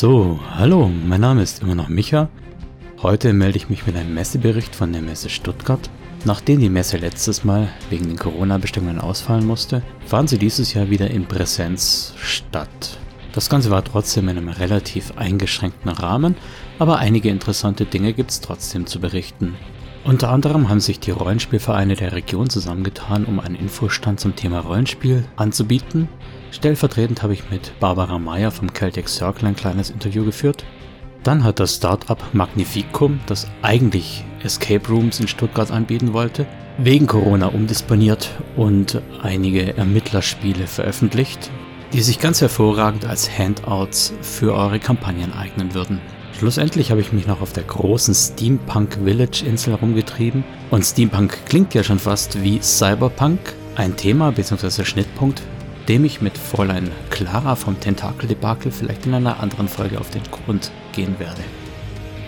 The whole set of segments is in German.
So, hallo, mein Name ist immer noch Micha. Heute melde ich mich mit einem Messebericht von der Messe Stuttgart. Nachdem die Messe letztes Mal wegen den Corona-Bestimmungen ausfallen musste, fand sie dieses Jahr wieder in Präsenz statt. Das Ganze war trotzdem in einem relativ eingeschränkten Rahmen, aber einige interessante Dinge gibt es trotzdem zu berichten. Unter anderem haben sich die Rollenspielvereine der Region zusammengetan, um einen Infostand zum Thema Rollenspiel anzubieten. Stellvertretend habe ich mit Barbara Meyer vom Celtic Circle ein kleines Interview geführt. Dann hat das Startup Magnificum, das eigentlich Escape Rooms in Stuttgart anbieten wollte, wegen Corona umdisponiert und einige Ermittlerspiele veröffentlicht, die sich ganz hervorragend als Handouts für eure Kampagnen eignen würden. Schlussendlich habe ich mich noch auf der großen Steampunk Village Insel rumgetrieben und Steampunk klingt ja schon fast wie Cyberpunk, ein Thema bzw. Schnittpunkt, dem ich mit Fräulein Clara vom Tentakel-Debakel vielleicht in einer anderen Folge auf den Grund gehen werde.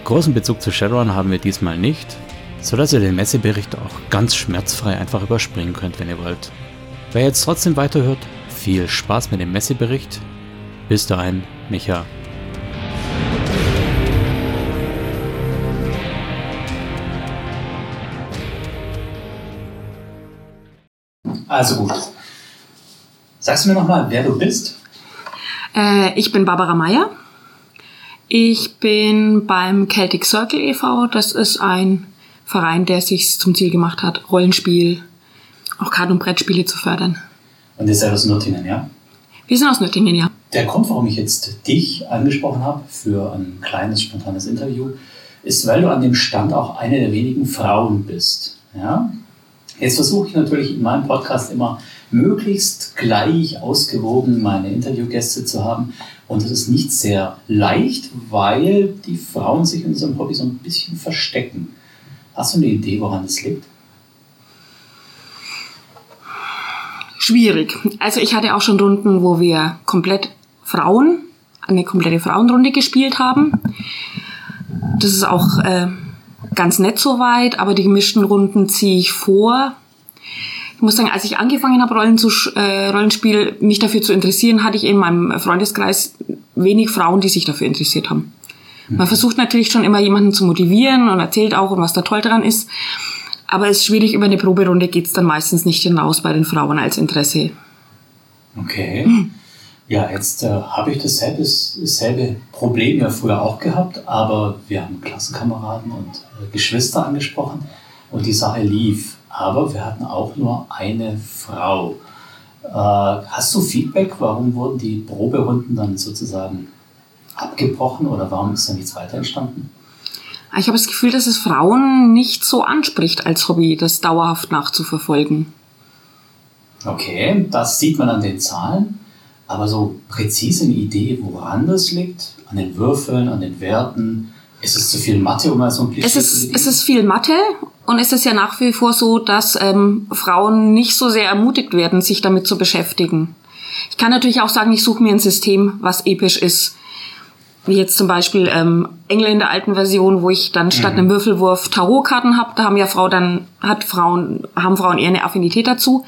Großen Bezug zu Shadowrun haben wir diesmal nicht, sodass ihr den Messebericht auch ganz schmerzfrei einfach überspringen könnt, wenn ihr wollt. Wer jetzt trotzdem weiterhört, viel Spaß mit dem Messebericht. Bis dahin, Micha. Also gut. Sagst du mir nochmal, wer du bist? Äh, ich bin Barbara Meyer. Ich bin beim Celtic Circle e.V. Das ist ein Verein, der sich zum Ziel gemacht hat, Rollenspiel, auch Karten- und Brettspiele zu fördern. Und ihr seid aus Nürtingen, ja? Wir sind aus Nürtingen, ja. Der Grund, warum ich jetzt dich angesprochen habe für ein kleines, spontanes Interview, ist, weil du an dem Stand auch eine der wenigen Frauen bist. Ja? Jetzt versuche ich natürlich in meinem Podcast immer möglichst gleich ausgewogen meine Interviewgäste zu haben. Und das ist nicht sehr leicht, weil die Frauen sich in unserem Hobby so ein bisschen verstecken. Hast du eine Idee, woran das liegt? Schwierig. Also ich hatte auch schon Runden, wo wir komplett Frauen, eine komplette Frauenrunde gespielt haben. Das ist auch äh, ganz nett soweit, aber die gemischten Runden ziehe ich vor. Ich muss sagen, als ich angefangen habe, Rollen zu, äh, Rollenspiel mich dafür zu interessieren, hatte ich in meinem Freundeskreis wenig Frauen, die sich dafür interessiert haben. Man versucht natürlich schon immer jemanden zu motivieren und erzählt auch, was da toll dran ist. Aber es ist schwierig, über eine Proberunde geht es dann meistens nicht hinaus bei den Frauen als Interesse. Okay. Hm. Ja, jetzt äh, habe ich dasselbe, dasselbe Problem ja früher auch gehabt, aber wir haben Klassenkameraden und äh, Geschwister angesprochen und die Sache lief. Aber wir hatten auch nur eine Frau. Äh, hast du Feedback? Warum wurden die Proberunden dann sozusagen abgebrochen oder warum ist da nichts weiter entstanden? Ich habe das Gefühl, dass es Frauen nicht so anspricht als Hobby, das dauerhaft nachzuverfolgen. Okay, das sieht man an den Zahlen. Aber so präzise eine Idee, woran das liegt? An den Würfeln, an den Werten? Ist es zu viel Mathe, um mal so ein Klischee es ist, Es ist viel Mathe und es ist ja nach wie vor so, dass ähm, Frauen nicht so sehr ermutigt werden, sich damit zu beschäftigen. Ich kann natürlich auch sagen, ich suche mir ein System, was episch ist wie jetzt zum Beispiel ähm, Engel in der alten Version, wo ich dann statt mhm. einem Würfelwurf Tarotkarten habe. Da haben ja Frau dann hat Frauen haben Frauen eher eine Affinität dazu.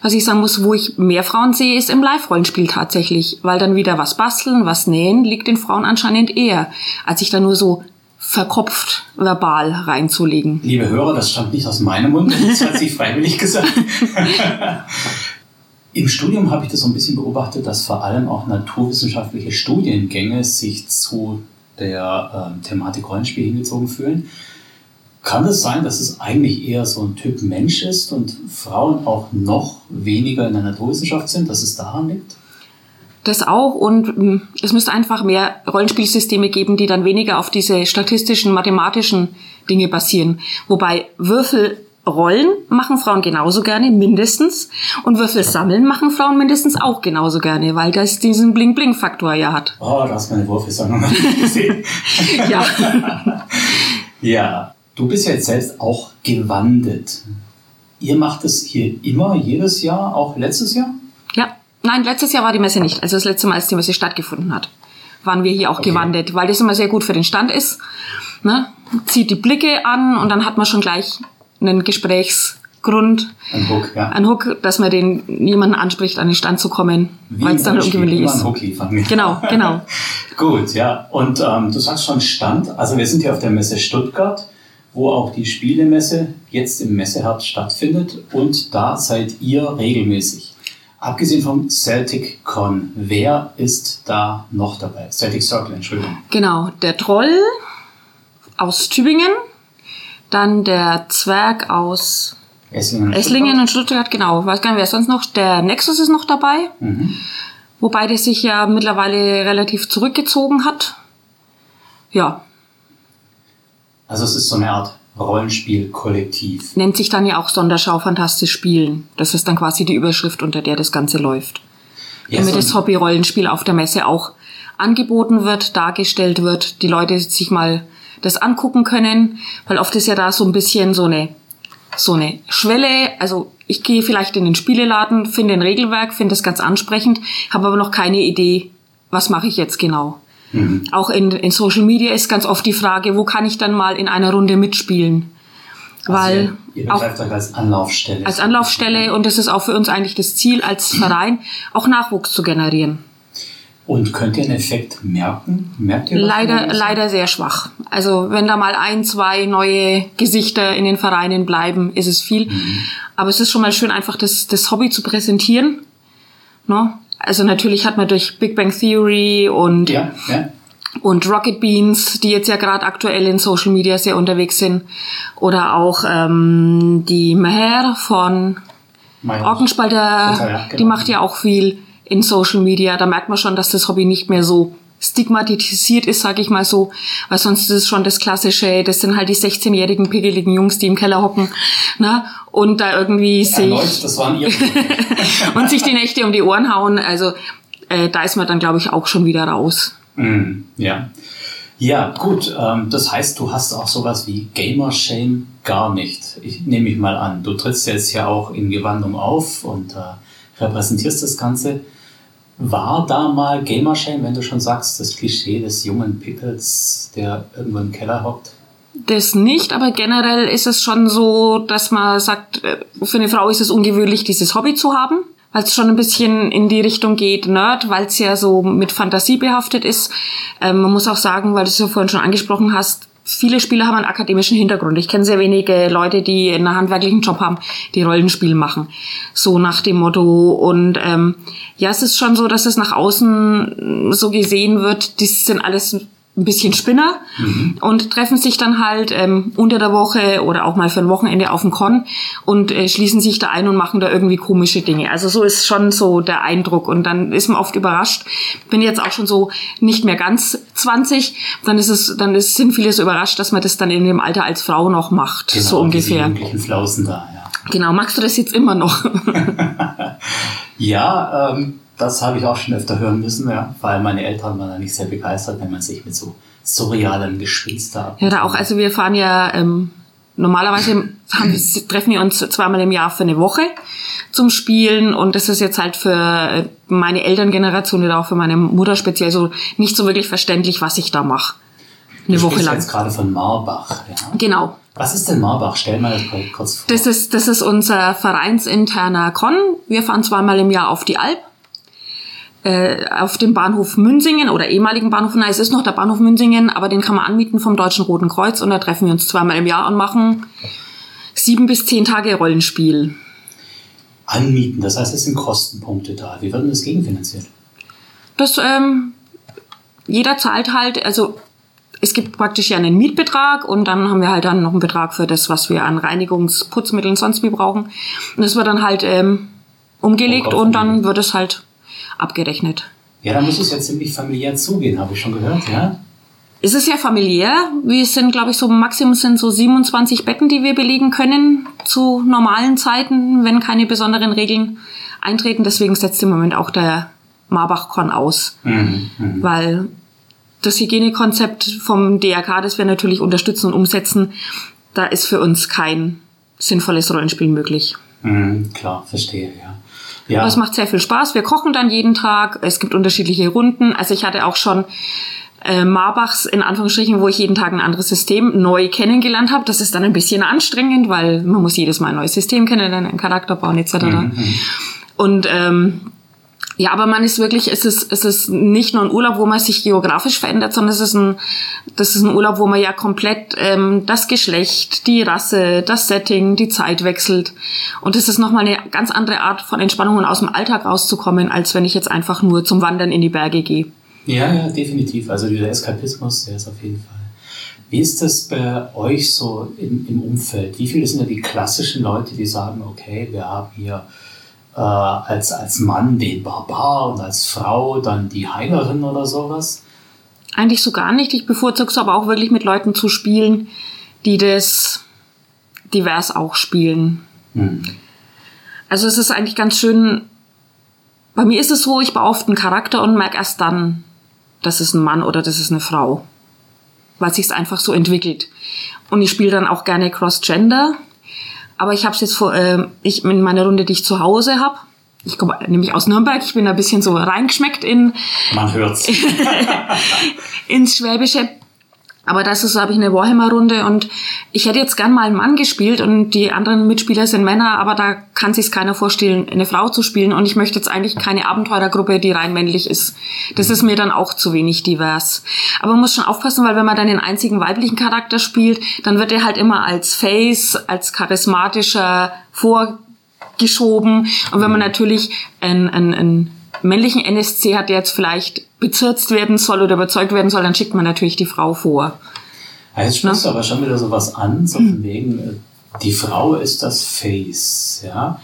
Was ich sagen muss, wo ich mehr Frauen sehe, ist im Live-Rollenspiel tatsächlich, weil dann wieder was basteln, was nähen liegt den Frauen anscheinend eher, als ich da nur so verkopft verbal reinzulegen. Liebe Hörer, das stammt nicht aus meinem Mund, das hat sie freiwillig gesagt. Im Studium habe ich das so ein bisschen beobachtet, dass vor allem auch naturwissenschaftliche Studiengänge sich zu der äh, Thematik Rollenspiel hingezogen fühlen. Kann es sein, dass es eigentlich eher so ein Typ Mensch ist und Frauen auch noch weniger in der Naturwissenschaft sind, dass es daran liegt? Das auch und hm, es müsste einfach mehr Rollenspielsysteme geben, die dann weniger auf diese statistischen, mathematischen Dinge basieren. Wobei Würfel Rollen machen Frauen genauso gerne, mindestens. Und Würfel sammeln machen Frauen mindestens auch genauso gerne, weil das diesen Bling-Bling-Faktor ja hat. Oh, da hast meine Würfelsammlung gesehen. ja. ja, du bist ja jetzt selbst auch gewandelt. Ihr macht es hier immer, jedes Jahr, auch letztes Jahr? Nein, letztes Jahr war die Messe nicht. Also das letzte Mal, als die Messe stattgefunden hat, waren wir hier auch okay. gewandelt, weil das immer sehr gut für den Stand ist. Ne? Zieht die Blicke an und dann hat man schon gleich einen Gesprächs Grund. Ein Hook, ja. Ein Hook, dass man den jemanden anspricht, an den Stand zu kommen, weil es dann ungewöhnlich ist. Hook liefern. Genau, genau. Gut, ja. Und ähm, du sagst schon Stand. Also wir sind hier auf der Messe Stuttgart, wo auch die Spielemesse jetzt im Messeherbst stattfindet. Und da seid ihr regelmäßig. Abgesehen vom Celtic Con, wer ist da noch dabei? Celtic Circle, Entschuldigung. Genau, der Troll aus Tübingen, dann der Zwerg aus Esslingen, Esslingen und Stuttgart, genau. Weiß gar nicht, wer sonst noch. Der Nexus ist noch dabei. Mhm. Wobei der sich ja mittlerweile relativ zurückgezogen hat. Ja. Also es ist so eine Art Rollenspiel-Kollektiv. Nennt sich dann ja auch Sonderschau Fantastisch Spielen. Das ist dann quasi die Überschrift, unter der das Ganze läuft. Ja, Damit so das Hobby-Rollenspiel auf der Messe auch angeboten wird, dargestellt wird, die Leute sich mal das angucken können, weil oft ist ja da so ein bisschen so eine so eine Schwelle. Also ich gehe vielleicht in den Spieleladen, finde ein Regelwerk, finde das ganz ansprechend, habe aber noch keine Idee, was mache ich jetzt genau. Mhm. Auch in, in Social Media ist ganz oft die Frage, wo kann ich dann mal in einer Runde mitspielen? Also Weil ihr, ihr auch als Anlaufstelle. Als Anlaufstelle und das ist auch für uns eigentlich das Ziel als Verein, auch Nachwuchs zu generieren. Und könnt ihr einen Effekt merken? Merkt ihr Leider, leider sehr schwach. Also wenn da mal ein, zwei neue Gesichter in den Vereinen bleiben, ist es viel. Mhm. Aber es ist schon mal schön, einfach das, das Hobby zu präsentieren. No? Also natürlich hat man durch Big Bang Theory und, ja, ja. und Rocket Beans, die jetzt ja gerade aktuell in Social Media sehr unterwegs sind, oder auch ähm, die Meher von Orkenspalter, ja, genau. die macht ja auch viel in Social Media. Da merkt man schon, dass das Hobby nicht mehr so stigmatisiert ist, sage ich mal so, weil sonst ist es schon das klassische, das sind halt die 16-jährigen pickeligen Jungs, die im Keller hocken, ne? Und da irgendwie sich das waren ihre. und sich die Nächte um die Ohren hauen. Also äh, da ist man dann, glaube ich, auch schon wieder raus. Mm, ja. Ja, gut. Ähm, das heißt, du hast auch sowas wie Gamer Shame gar nicht. Ich nehme mich mal an. Du trittst jetzt ja auch in Gewandung auf und äh, repräsentierst das Ganze. War da mal Gamershame, wenn du schon sagst, das Klischee des jungen Pickles, der irgendwo im Keller hockt? Das nicht, aber generell ist es schon so, dass man sagt, äh, für eine Frau ist es ungewöhnlich, dieses Hobby zu haben, weil es schon ein bisschen in die Richtung geht, Nerd, weil es ja so mit Fantasie behaftet ist. Ähm, man muss auch sagen, weil du es ja vorhin schon angesprochen hast, viele Spieler haben einen akademischen Hintergrund. Ich kenne sehr wenige Leute, die einen handwerklichen Job haben, die Rollenspiel machen. So nach dem Motto. Und ähm, ja, es ist schon so, dass es nach außen so gesehen wird, das sind alles ein bisschen Spinner mhm. und treffen sich dann halt ähm, unter der Woche oder auch mal für ein Wochenende auf dem Con und äh, schließen sich da ein und machen da irgendwie komische Dinge. Also so ist schon so der Eindruck und dann ist man oft überrascht. Bin jetzt auch schon so nicht mehr ganz 20, dann ist es, dann ist, sind viele so überrascht, dass man das dann in dem Alter als Frau noch macht, genau, so ungefähr. Flausen da, ja. Genau, magst du das jetzt immer noch? ja, ähm, das habe ich auch schon öfter hören müssen, ja. Vor allem meine Eltern waren da nicht sehr begeistert, wenn man sich mit so surrealen Gespinster. Ja, da auch. Also wir fahren ja ähm, normalerweise haben, treffen wir uns zweimal im Jahr für eine Woche zum Spielen und das ist jetzt halt für äh, meine Elterngeneration oder auch für meine Mutter speziell so nicht so wirklich verständlich, was ich da mache. Eine du Woche lang. jetzt gerade von Marbach. Ja? Genau. Was ist denn Marbach? Stell mal das kurz vor. Das ist, das ist unser vereinsinterner Con. Wir fahren zweimal im Jahr auf die Alp äh, auf dem Bahnhof Münsingen oder ehemaligen Bahnhof, nein, es ist noch der Bahnhof Münsingen, aber den kann man anmieten vom Deutschen Roten Kreuz und da treffen wir uns zweimal im Jahr und machen sieben bis zehn Tage Rollenspiel. Anmieten, das heißt, es sind Kostenpunkte da. Wie wird denn das gegenfinanziert? Das, ähm, jeder zahlt halt, also es gibt praktisch ja einen Mietbetrag und dann haben wir halt dann noch einen Betrag für das, was wir an Reinigungsputzmitteln sonst wie brauchen. Und das wird dann halt ähm, umgelegt und dann wird es halt abgerechnet. Ja, da muss es ja ziemlich familiär zugehen, habe ich schon gehört, ja? Es ist ja familiär. Wir sind, glaube ich, so Maximum sind so 27 Betten, die wir belegen können zu normalen Zeiten, wenn keine besonderen Regeln eintreten. Deswegen setzt im Moment auch der Marbach-Con aus. Mhm, mh. Weil das Hygienekonzept vom DRK, das wir natürlich unterstützen und umsetzen, da ist für uns kein sinnvolles Rollenspiel möglich. Mhm, klar, verstehe, ja. Ja. Aber es macht sehr viel Spaß. Wir kochen dann jeden Tag. Es gibt unterschiedliche Runden. Also ich hatte auch schon äh, Marbachs in Anführungsstrichen, wo ich jeden Tag ein anderes System neu kennengelernt habe. Das ist dann ein bisschen anstrengend, weil man muss jedes Mal ein neues System kennen, einen Charakter bauen etc. Mhm. Und ähm, ja, aber man ist wirklich, es ist, es ist nicht nur ein Urlaub, wo man sich geografisch verändert, sondern es ist ein, das ist ein Urlaub, wo man ja komplett ähm, das Geschlecht, die Rasse, das Setting, die Zeit wechselt. Und es ist nochmal eine ganz andere Art von Entspannung und aus dem Alltag rauszukommen, als wenn ich jetzt einfach nur zum Wandern in die Berge gehe. Ja, ja, definitiv. Also dieser Eskapismus, der ist auf jeden Fall. Wie ist das bei euch so im, im Umfeld? Wie viele sind da die klassischen Leute, die sagen, okay, wir haben hier äh, als, als Mann den Barbar und als Frau dann die Heilerin oder sowas? Eigentlich so gar nicht. Ich bevorzuge es aber auch wirklich mit Leuten zu spielen, die das divers auch spielen. Mhm. Also es ist eigentlich ganz schön. Bei mir ist es so, ich baue oft einen Charakter und merke erst dann, das ist ein Mann oder das ist eine Frau. Weil sich es einfach so entwickelt. Und ich spiele dann auch gerne Cross-Gender. Aber ich habe es jetzt vor, äh, ich in meiner Runde, die ich zu Hause habe. Ich komme nämlich aus Nürnberg. Ich bin da ein bisschen so reingeschmeckt in. Man hört's. ins Schwäbische. Aber das ist, habe ich eine Warhammer-Runde und ich hätte jetzt gern mal einen Mann gespielt und die anderen Mitspieler sind Männer, aber da kann sich keiner vorstellen, eine Frau zu spielen und ich möchte jetzt eigentlich keine Abenteurergruppe, die rein männlich ist. Das ist mir dann auch zu wenig divers. Aber man muss schon aufpassen, weil wenn man dann den einzigen weiblichen Charakter spielt, dann wird er halt immer als Face, als charismatischer vorgeschoben und wenn man natürlich ein, ein, ein männlichen NSC hat, der jetzt vielleicht bezirzt werden soll oder überzeugt werden soll, dann schickt man natürlich die Frau vor. Ja, jetzt sprichst du aber schon wieder sowas an, so von wegen, äh, die Frau ist das Face, ja.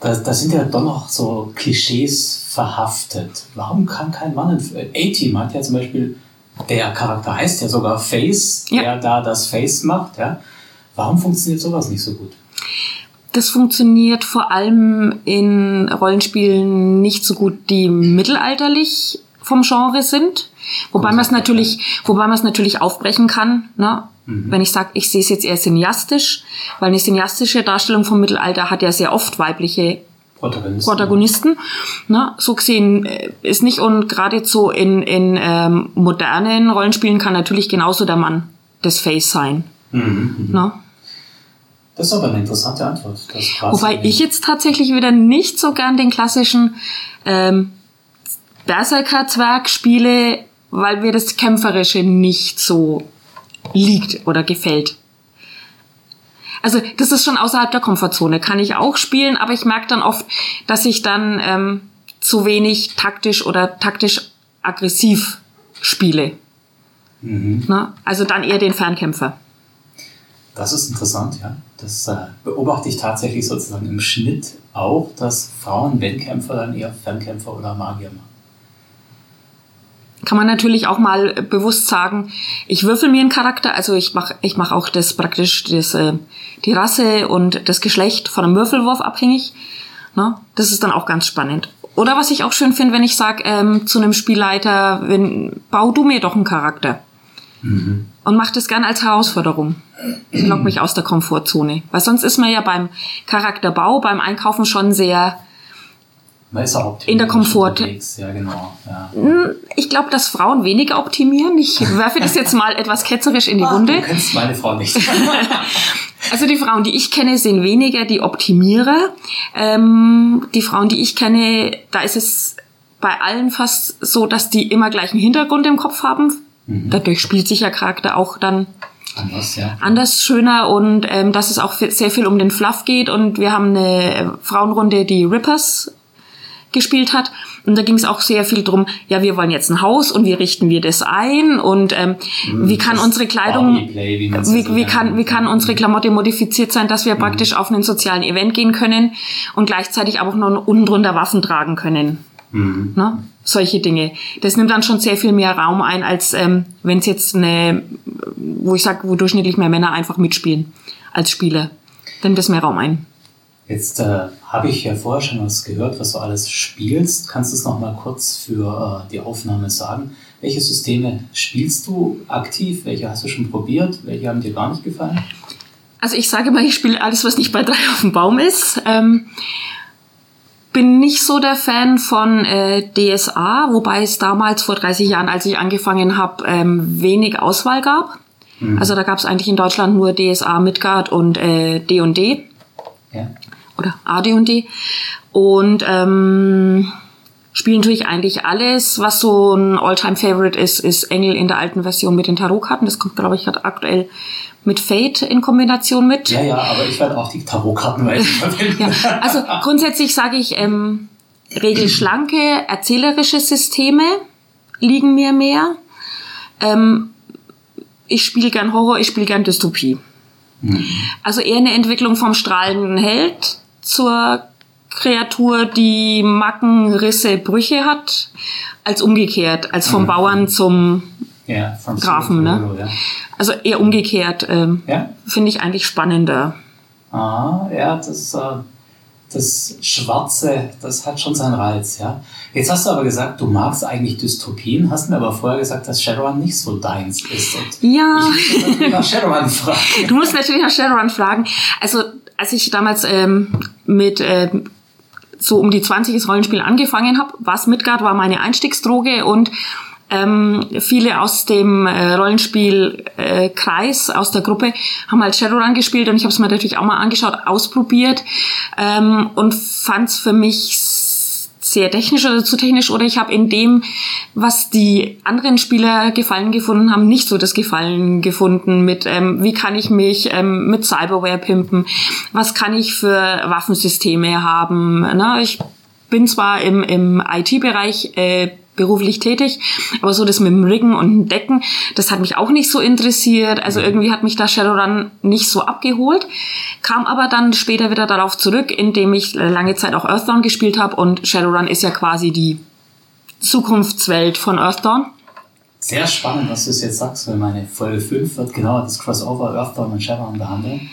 Da, da sind ja doch noch so Klischees verhaftet. Warum kann kein Mann ein A-Team hat ja zum Beispiel, der Charakter heißt ja sogar Face, ja. der da das Face macht, ja. Warum funktioniert sowas nicht so gut? Das funktioniert vor allem in Rollenspielen nicht so gut, die mittelalterlich vom Genre sind. Wobei man es natürlich, wobei man es natürlich aufbrechen kann, ne? Mhm. Wenn ich sage, ich sehe es jetzt eher cineastisch, weil eine cineastische Darstellung vom Mittelalter hat ja sehr oft weibliche Protagonisten. Protagonisten. Ne? So gesehen äh, ist nicht und gerade so in, in ähm, modernen Rollenspielen kann natürlich genauso der Mann das Face sein. Mhm. Ne? Das ist aber eine interessante Antwort. Wobei ich jetzt tatsächlich wieder nicht so gern den klassischen ähm, Berserker-Zwerg spiele, weil mir das Kämpferische nicht so liegt oder gefällt. Also das ist schon außerhalb der Komfortzone. Kann ich auch spielen, aber ich merke dann oft, dass ich dann ähm, zu wenig taktisch oder taktisch aggressiv spiele. Mhm. Na, also dann eher den Fernkämpfer. Das ist interessant, ja. Das äh, beobachte ich tatsächlich sozusagen im Schnitt auch, dass Frauen, wenn Kämpfer, dann eher Fernkämpfer oder Magier machen. Kann man natürlich auch mal bewusst sagen, ich würfel mir einen Charakter, also ich mache ich mach auch das praktisch das, äh, die Rasse und das Geschlecht von einem Würfelwurf abhängig. Ne? Das ist dann auch ganz spannend. Oder was ich auch schön finde, wenn ich sage ähm, zu einem Spielleiter, wenn, bau du mir doch einen Charakter. Mhm. Und mach das gern als Herausforderung. Lock mich aus der Komfortzone. Weil sonst ist man ja beim Charakterbau, beim Einkaufen schon sehr man ist auch in der Komfort. Ja, genau. Ja. Hm, ich glaube, dass Frauen weniger optimieren. Ich werfe das jetzt mal etwas ketzerisch in die ah, Wunde. Du kennst meine Frau nicht. also die Frauen, die ich kenne, sind weniger die Optimierer. Ähm, die Frauen, die ich kenne, da ist es bei allen fast so, dass die immer gleichen Hintergrund im Kopf haben. Mhm. Dadurch spielt sich ja Charakter auch dann anders, ja. anders schöner und ähm, dass es auch sehr viel um den Fluff geht und wir haben eine Frauenrunde, die Rippers gespielt hat. Und da ging es auch sehr viel drum, ja, wir wollen jetzt ein Haus und wie richten wir das ein und ähm, mhm, wie kann unsere Kleidung, wie, wie, wie, kann, wie kann unsere Klamotte modifiziert sein, dass wir mhm. praktisch auf einen sozialen Event gehen können und gleichzeitig auch noch unten drunter Waffen tragen können. Mhm. Ne? Solche Dinge. Das nimmt dann schon sehr viel mehr Raum ein, als ähm, wenn es jetzt eine, wo ich sage, wo durchschnittlich mehr Männer einfach mitspielen als Spieler. Dann nimmt das mehr Raum ein. Jetzt äh, habe ich ja vorher schon was gehört, was du alles spielst. Kannst du es noch mal kurz für äh, die Aufnahme sagen? Welche Systeme spielst du aktiv? Welche hast du schon probiert? Welche haben dir gar nicht gefallen? Also ich sage mal, ich spiele alles, was nicht bei drei auf dem Baum ist. Ähm, bin nicht so der Fan von äh, DSA, wobei es damals vor 30 Jahren, als ich angefangen habe, ähm, wenig Auswahl gab. Mhm. Also da gab es eigentlich in Deutschland nur DSA, Midgard und äh, D&D. Ja. Oder AD&D. Und ähm, spielen natürlich eigentlich alles. Was so ein All-Time-Favorite ist, ist Engel in der alten Version mit den Tarotkarten. Das kommt, glaube ich, aktuell mit Fate in Kombination mit. Ja, ja, aber ich werde auch die Tarotkarten weiter verwenden. ja, also grundsätzlich sage ich, ähm, regelschlanke, erzählerische Systeme liegen mir mehr. Ähm, ich spiele gern Horror, ich spiele gern Dystopie. Mhm. Also eher eine Entwicklung vom strahlenden Held zur Kreatur, die Macken, Risse, Brüche hat, als umgekehrt, als vom mhm. Bauern zum ja, Grafen. Ne? Ja. Also eher umgekehrt. Ähm, ja? Finde ich eigentlich spannender. Ah, ja, das, äh, das Schwarze, das hat schon seinen Reiz, ja. Jetzt hast du aber gesagt, du magst eigentlich Dystopien, hast mir aber vorher gesagt, dass Shadowrun nicht so deins ist. Und ja. Ich muss natürlich nach Shadowrun fragen. Du musst natürlich nach Shadowrun fragen. Also, als ich damals ähm, mit äh, so um die 20 Rollenspiel angefangen habe, was Midgard war meine Einstiegsdroge und ähm, viele aus dem äh, Rollenspielkreis, äh, aus der Gruppe, haben halt Shadowrun gespielt und ich habe es mir natürlich auch mal angeschaut, ausprobiert ähm, und fand es für mich sehr technisch oder zu technisch oder ich habe in dem, was die anderen Spieler Gefallen gefunden haben, nicht so das Gefallen gefunden mit, ähm, wie kann ich mich ähm, mit Cyberware pimpen, was kann ich für Waffensysteme haben. Ne? Ich bin zwar im, im IT-Bereich äh, beruflich tätig. Aber so das mit dem Riggen und dem Decken, das hat mich auch nicht so interessiert. Also irgendwie hat mich da Shadowrun nicht so abgeholt. Kam aber dann später wieder darauf zurück, indem ich lange Zeit auch Earthdawn gespielt habe. Und Shadowrun ist ja quasi die Zukunftswelt von Earthdawn. Sehr spannend, was du es jetzt sagst, weil meine Folge 5 wird genau das Crossover Earthdawn und Shadowrun behandeln.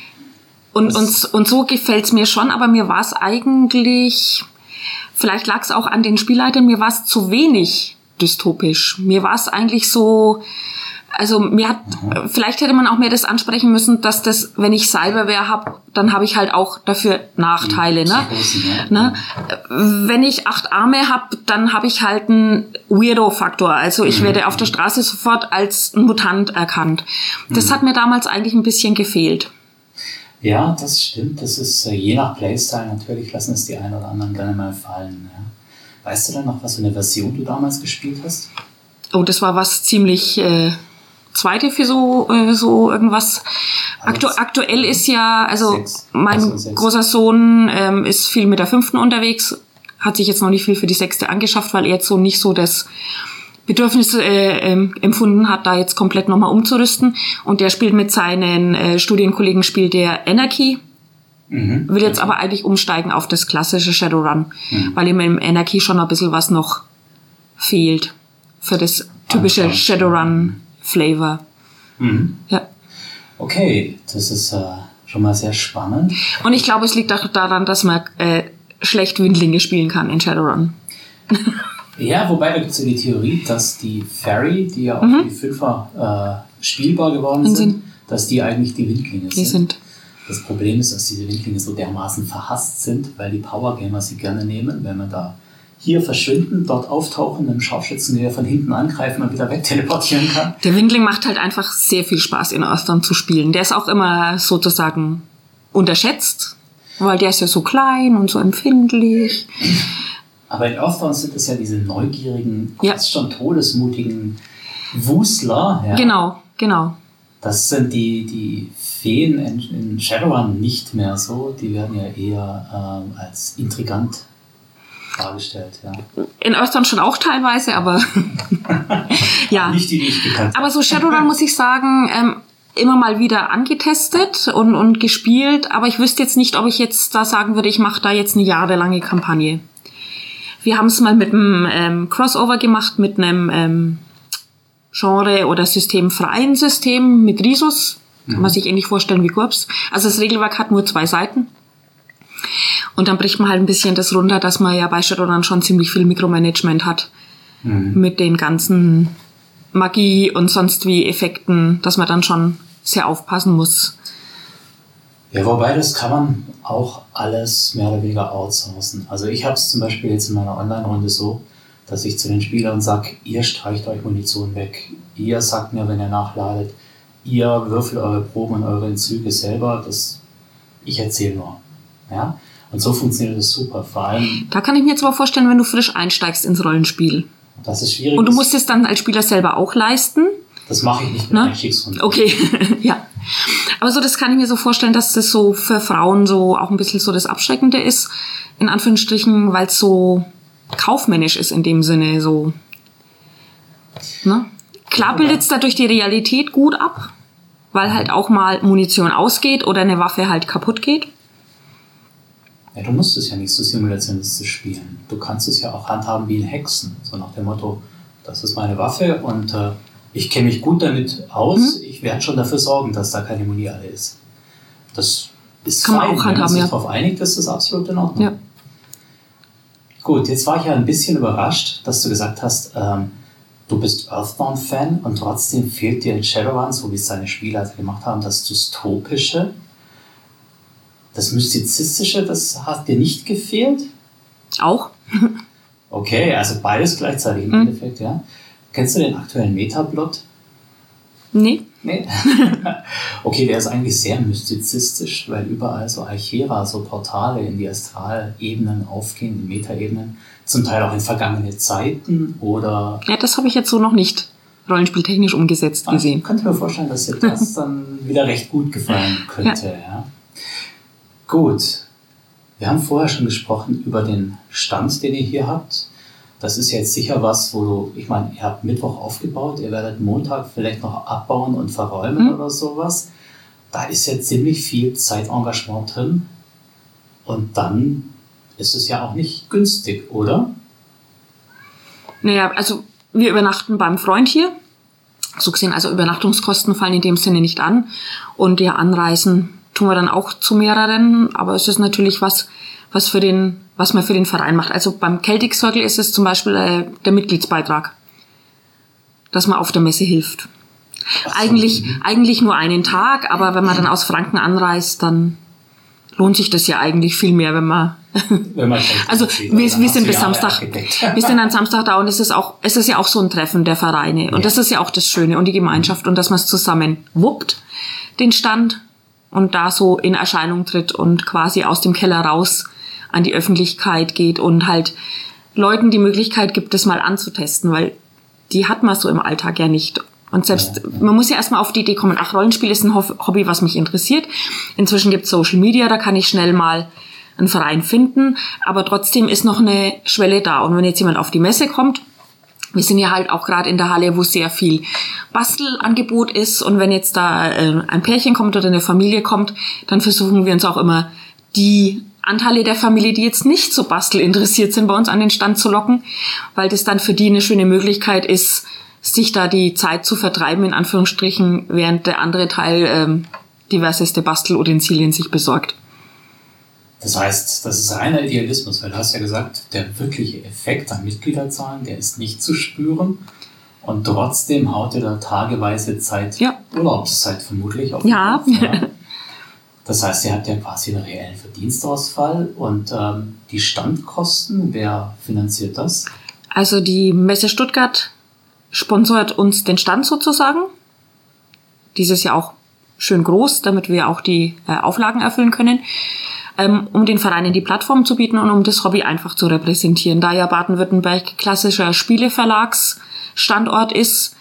Und, und, und so gefällt's mir schon, aber mir war es eigentlich Vielleicht lag es auch an den Spielleitern, mir war es zu wenig dystopisch. Mir war es eigentlich so, also mir hat, mhm. vielleicht hätte man auch mehr das ansprechen müssen, dass das, wenn ich Cyberware habe, dann habe ich halt auch dafür Nachteile. Ne? ne? Wenn ich acht Arme habe, dann habe ich halt einen Weirdo-Faktor. Also ich mhm. werde auf der Straße sofort als Mutant erkannt. Das mhm. hat mir damals eigentlich ein bisschen gefehlt. Ja, das stimmt. Das ist äh, je nach Playstyle natürlich, lassen es die einen oder anderen gerne mal fallen. Ja. Weißt du dann noch, was für eine Version du damals gespielt hast? Oh, das war was ziemlich äh, zweite für so, äh, so irgendwas. Aktu aktuell ist ja, also sechs. mein also großer Sohn ähm, ist viel mit der fünften unterwegs, hat sich jetzt noch nicht viel für die sechste angeschafft, weil er jetzt so nicht so das Bedürfnis äh, ähm, empfunden hat, da jetzt komplett nochmal umzurüsten. Und der spielt mit seinen äh, Studienkollegen, spielt der Anarchy. Mhm. Will jetzt aber eigentlich umsteigen auf das klassische Shadowrun, mhm. weil ihm im Anarchy schon ein bisschen was noch fehlt für das typische ah, Shadowrun-Flavor. Mhm. Ja. Okay, das ist äh, schon mal sehr spannend. Und ich glaube, es liegt auch daran, dass man äh, schlecht Windlinge spielen kann in Shadowrun. Ja, wobei da gibt es ja die Theorie, dass die Fairy, die ja auch mhm. die Fünfer äh, spielbar geworden sind, sind, dass die eigentlich die Windlinge sind. sind. Das Problem ist, dass diese Windlinge so dermaßen verhasst sind, weil die Powergamer sie gerne nehmen, wenn man da hier verschwinden, dort auftauchen, einem Scharfschützengewehr von hinten angreifen und wieder wegteleportieren kann. Der Windling macht halt einfach sehr viel Spaß in Earthdawn zu spielen. Der ist auch immer sozusagen unterschätzt, weil der ist ja so klein und so empfindlich. Aber in Earthbound sind es ja diese neugierigen, ja. fast schon todesmutigen Wusler. Ja. Genau, genau. Das sind die, die Feen in, in Shadowrun nicht mehr so. Die werden ja eher ähm, als intrigant dargestellt. Ja. In Earthbound schon auch teilweise, aber ja. Nicht die, die ich gekannt habe. Aber so Shadowrun muss ich sagen, ähm, immer mal wieder angetestet und, und gespielt, aber ich wüsste jetzt nicht, ob ich jetzt da sagen würde, ich mache da jetzt eine jahrelange Kampagne. Wir haben es mal mit einem ähm, Crossover gemacht, mit einem ähm, Genre- oder systemfreien System mit Risus. Kann man mhm. sich ähnlich vorstellen wie GURPS. Also das Regelwerk hat nur zwei Seiten. Und dann bricht man halt ein bisschen das runter, dass man ja bei Shadowrun schon ziemlich viel Mikromanagement hat. Mhm. Mit den ganzen Magie und sonst wie Effekten, dass man dann schon sehr aufpassen muss. Ja, wobei das kann man auch alles mehr oder weniger outsourcen. Also ich habe es zum Beispiel jetzt in meiner Online-Runde so, dass ich zu den Spielern sage, ihr streicht euch Munition weg, ihr sagt mir, wenn ihr nachladet, ihr würfelt eure Proben und eure Züge selber, das, ich erzähle nur. Ja? Und so funktioniert das super. Vor allem. Da kann ich mir jetzt aber vorstellen, wenn du frisch einsteigst ins Rollenspiel. Das ist schwierig. Und du musst es dann als Spieler selber auch leisten. Das mache ich nicht mit Ne? Einstiegsrunden. Okay, ja. Aber so, das kann ich mir so vorstellen, dass das so für Frauen so auch ein bisschen so das Abschreckende ist, in Anführungsstrichen, weil es so kaufmännisch ist in dem Sinne, so. Ne? Klar bildet es dadurch die Realität gut ab, weil halt auch mal Munition ausgeht oder eine Waffe halt kaputt geht. Ja, du musst es ja nicht so simulationistisch spielen. Du kannst es ja auch handhaben wie ein Hexen. So nach dem Motto, das ist meine Waffe und äh, ich kenne mich gut damit aus. Ich werde schon dafür sorgen, dass da keine Muni alle ist. Das ist Kann man fein. auch Wenn man handhaben, sich ja. darauf einigt, ist das absolut in Ordnung. Ja. Gut, jetzt war ich ja ein bisschen überrascht, dass du gesagt hast, ähm, du bist Earthbound-Fan und trotzdem fehlt dir in Shadowrun, so wie es deine Spieler gemacht haben, das Dystopische. Das Mystizistische, das hat dir nicht gefehlt? Auch. Okay, also beides gleichzeitig im Mhm. Endeffekt, ja. Kennst du den aktuellen Metaplot? Nee. Nee. okay, der ist eigentlich sehr mystizistisch, weil überall so Archera, so Portale in die Astralebenen aufgehen, in Metaebenen, zum Teil auch in vergangene Zeiten oder Ja, das habe ich jetzt so noch nicht rollenspieltechnisch umgesetzt gesehen. Ich könnte mir vorstellen, dass dir das dann wieder recht gut gefallen könnte. Ja. Gut. Wir haben vorher schon gesprochen über den Stand, den ihr hier habt. Das ist jetzt sicher was, wo du, ich meine, ihr habt Mittwoch aufgebaut, ihr werdet Montag vielleicht noch abbauen und verräumen Mhm. oder sowas. Da ist ja ziemlich viel Zeitengagement drin. Und dann ist es ja auch nicht günstig, oder? Naja, also wir übernachten beim Freund hier. So gesehen, also Übernachtungskosten fallen in dem Sinne nicht an. Und ja, Anreisen tun wir dann auch zu mehreren. Aber es ist natürlich was, was für den, was man für den Verein macht. Also beim Celtic Circle ist es zum Beispiel äh, der Mitgliedsbeitrag. Dass man auf der Messe hilft. So, Eigentlich, eigentlich nur einen Tag, aber wenn man dann aus Franken anreist, dann lohnt sich das ja eigentlich viel mehr, wenn man Wenn man also wir, wir sind bis Samstag, wir sind am Samstag da und es ist auch, es ist ja auch so ein Treffen der Vereine und Ja. das ist ja auch das Schöne und die Gemeinschaft und dass man es zusammen wuppt, den Stand und da so in Erscheinung tritt und quasi aus dem Keller raus an die Öffentlichkeit geht und halt Leuten die Möglichkeit gibt, das mal anzutesten, weil die hat man so im Alltag ja nicht. Und selbst, man muss ja erstmal auf die Idee kommen, ach, Rollenspiel ist ein Hobby, was mich interessiert. Inzwischen gibt's Social Media, da kann ich schnell mal einen Verein finden, aber trotzdem ist noch eine Schwelle da. Und wenn jetzt jemand auf die Messe kommt, wir sind ja halt auch gerade in der Halle, wo sehr viel Bastelangebot ist. Und wenn jetzt da äh, ein Pärchen kommt oder eine Familie kommt, dann versuchen wir uns auch immer die Anteile der Familie, die jetzt nicht so Bastel interessiert sind, bei uns an den Stand zu locken, weil das dann für die eine schöne Möglichkeit ist, sich da die Zeit zu vertreiben, in Anführungsstrichen, während der andere Teil ähm, diverseste Bastelutensilien sich besorgt. Das heißt, das ist reiner Idealismus, weil du hast ja gesagt, der wirkliche Effekt an Mitgliederzahlen, der ist nicht zu spüren. Und trotzdem haut ihr da tageweise Zeit, Ja. Urlaubszeit vermutlich auf Ja. Kopf, ja. Das heißt, ihr habt ja quasi einen reellen Verdienstausfall und ähm, die Standkosten, wer finanziert das? Also die Messe Stuttgart sponsort uns den Stand sozusagen. Dieses Jahr auch schön groß, damit wir auch die äh, Auflagen erfüllen können, ähm, um den Vereinen die Plattform zu bieten und um das Hobby einfach zu repräsentieren. Da ja Baden-Württemberg klassischer Spieleverlagsstandort ist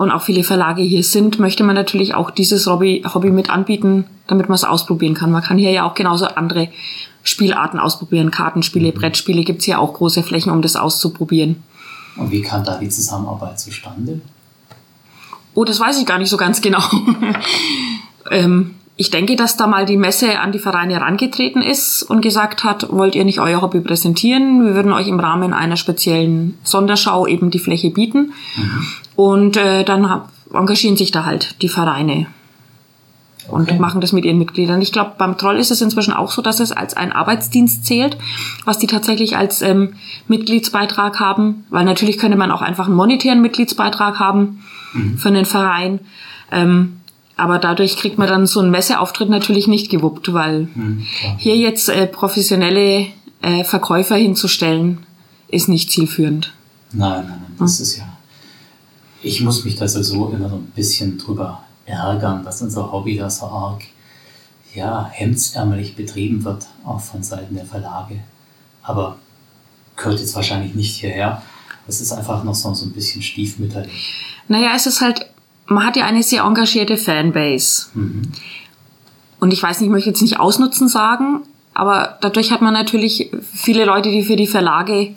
und auch viele Verlage hier sind, möchte man natürlich auch dieses Hobby, Hobby mit anbieten, damit man es ausprobieren kann. Man kann hier ja auch genauso andere Spielarten ausprobieren. Kartenspiele, Brettspiele gibt's hier auch große Flächen, um das auszuprobieren. Und wie kam da die Zusammenarbeit zustande? Oh, das weiß ich gar nicht so ganz genau. ähm, ich denke, dass da mal die Messe an die Vereine herangetreten ist und gesagt hat, wollt ihr nicht euer Hobby präsentieren? Wir würden euch im Rahmen einer speziellen Sonderschau eben die Fläche bieten. Und äh, dann hab, engagieren sich da halt die Vereine und Okay. machen das mit ihren Mitgliedern. Ich glaube, beim Troll ist es inzwischen auch so, dass es als ein Arbeitsdienst zählt, was die tatsächlich als ähm, Mitgliedsbeitrag haben, weil natürlich könnte man auch einfach einen monetären Mitgliedsbeitrag haben für einen Verein. Ähm, aber dadurch kriegt man dann so einen Messeauftritt natürlich nicht gewuppt, weil Hm, klar. hier jetzt äh, professionelle äh, Verkäufer hinzustellen, ist nicht zielführend. Nein, nein, nein, das ist ja. Ich muss mich da sowieso immer so ein bisschen drüber ärgern, dass unser Hobby da so arg, ja, hemdsärmelig betrieben wird, auch von Seiten der Verlage. Aber gehört jetzt wahrscheinlich nicht hierher. Das ist einfach noch so, so ein bisschen stiefmütterlich. Naja, es ist halt, man hat ja eine sehr engagierte Fanbase. Mhm. Und ich weiß nicht, ich möchte jetzt nicht ausnutzen sagen, aber dadurch hat man natürlich viele Leute, die für die Verlage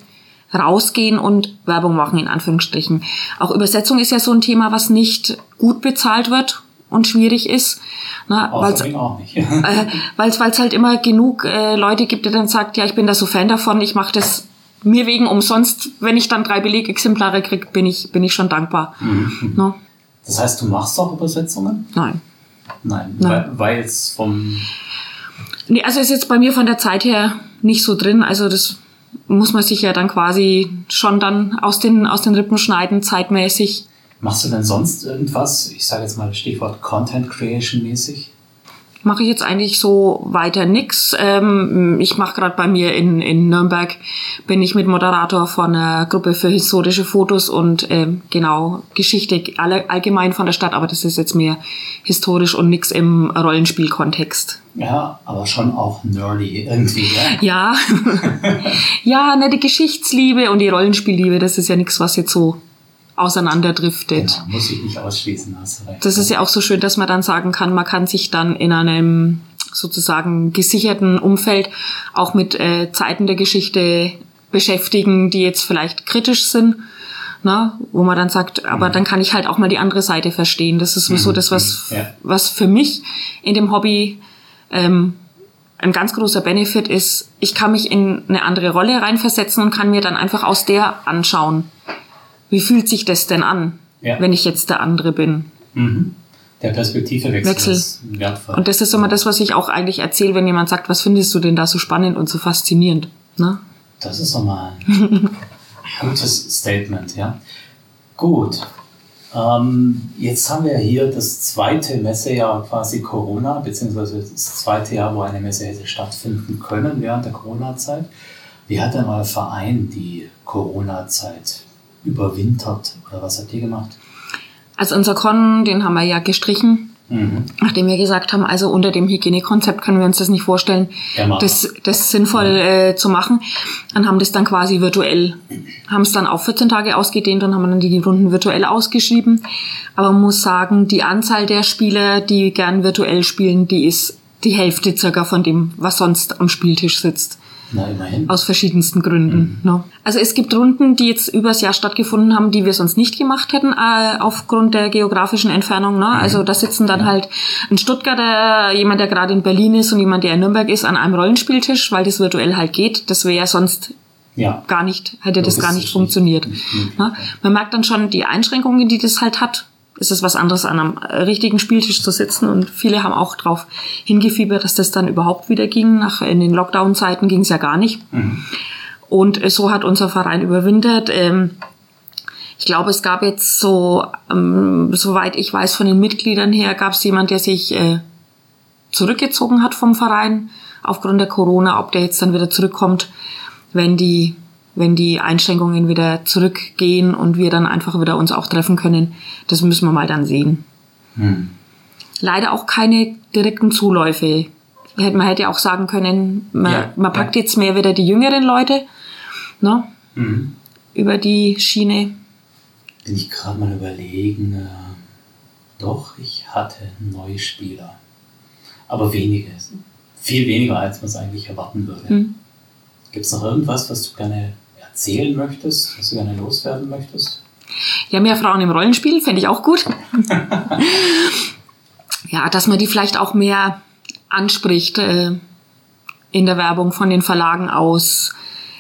rausgehen und Werbung machen, in Anführungsstrichen. Auch Übersetzung ist ja so ein Thema, was nicht gut bezahlt wird und schwierig ist. Äh, weil es halt immer genug äh, Leute gibt, die dann sagt, ja, ich bin da so Fan davon, ich mache das mir wegen umsonst. Wenn ich dann drei Belegexemplare krieg, bin ich, bin ich schon dankbar. Mhm. No? Das heißt, du machst auch Übersetzungen? Nein. Nein, Nein. Weil, weil es vom. Nee, also ist jetzt bei mir von der Zeit her nicht so drin. Also das muss man sich ja dann quasi schon dann aus den, aus den Rippen schneiden, zeitmäßig. Machst du denn sonst irgendwas? Ich sage jetzt mal Stichwort Content Creation mäßig. Mache ich jetzt eigentlich so weiter nix. Ähm, ich mache gerade bei mir in, in Nürnberg, bin ich mit Moderator von einer Gruppe für historische Fotos und ähm, genau Geschichte alle, allgemein von der Stadt, aber das ist jetzt mehr historisch und nix im Rollenspielkontext. Ja, aber schon auch nerdy irgendwie, ja? Ja, ja, ne, die Geschichtsliebe und die Rollenspielliebe, das ist ja nichts, was jetzt so auseinanderdriftet. Genau, muss ich nicht ausschließen, hast recht. Das ist ja auch so schön, dass man dann sagen kann, man kann sich dann in einem sozusagen gesicherten Umfeld auch mit äh, Zeiten der Geschichte beschäftigen, die jetzt vielleicht kritisch sind. Na, wo man dann sagt, aber dann kann ich halt auch mal die andere Seite verstehen. Das ist so das, was, Ja. was für mich in dem Hobby ähm, ein ganz großer Benefit ist, ich kann mich in eine andere Rolle reinversetzen und kann mir dann einfach aus der anschauen, wie fühlt sich das denn an, Ja. wenn ich jetzt der andere bin. Mhm. Der Perspektivewechsel Wechsel. ist wertvoll. Und das ist immer das, was ich auch eigentlich erzähle, wenn jemand sagt, was findest du denn da so spannend und so faszinierend? Ne? Das ist doch mal ein gutes Statement, ja. Gut. Ähm, jetzt haben wir hier das zweite Messejahr quasi Corona, beziehungsweise das zweite Jahr, wo eine Messe hätte stattfinden können während der Corona-Zeit. Wie hat denn euer Verein die Corona-Zeit überwintert oder was habt ihr gemacht? Also unser Con, den haben wir ja gestrichen, Mhm. nachdem wir gesagt haben, also unter dem Hygienekonzept können wir uns das nicht vorstellen, Ja, das, das sinnvoll äh, zu machen. Dann haben das dann quasi virtuell, haben es dann auf 14 Tage ausgedehnt und haben dann die Runden virtuell ausgeschrieben. Aber man muss sagen, die Anzahl der Spieler, die gern virtuell spielen, die ist die Hälfte circa von dem, was sonst am Spieltisch sitzt. Na, immerhin. Aus verschiedensten Gründen. Ne? Also es gibt Runden, die jetzt übers Jahr stattgefunden haben, die wir sonst nicht gemacht hätten, äh, aufgrund der geografischen Entfernung. Ne? Also da sitzen dann halt ein Stuttgarter, jemand, der gerade in Berlin ist und jemand, der in Nürnberg ist, an einem Rollenspieltisch, weil das virtuell halt geht. Das wäre ja sonst Ja. gar nicht, hätte das gar nicht funktioniert. nicht möglich, Ne? Man merkt dann schon die Einschränkungen, die das halt hat. Es ist was anderes, an einem richtigen Spieltisch zu sitzen und viele haben auch drauf hingefiebert, dass das dann überhaupt wieder ging. Nach, in den Lockdown-Zeiten ging es ja gar nicht. Und äh, so hat unser Verein überwintert. Ähm, ich glaube, es gab jetzt so, ähm, soweit ich weiß, von den Mitgliedern her, gab es jemand, der sich äh, zurückgezogen hat vom Verein aufgrund der Corona, ob der jetzt dann wieder zurückkommt, wenn die, wenn die Einschränkungen wieder zurückgehen und wir dann einfach wieder uns auch treffen können. Das müssen wir mal dann sehen. Hm. Leider auch keine direkten Zuläufe. Man hätte auch sagen können, man, Ja, man packt ja. jetzt mehr wieder die jüngeren Leute ne, Mhm. über die Schiene. Bin ich gerade mal überlegen. Äh, doch, ich hatte neue Spieler. Aber wenige. Viel weniger, als man es eigentlich erwarten würde. Hm. Gibt es noch irgendwas, was du gerne erzählen möchtest, was du gerne loswerden möchtest? Ja, mehr Frauen im Rollenspiel fände ich auch gut. ja, dass man die vielleicht auch mehr anspricht äh, in der Werbung von den Verlagen aus,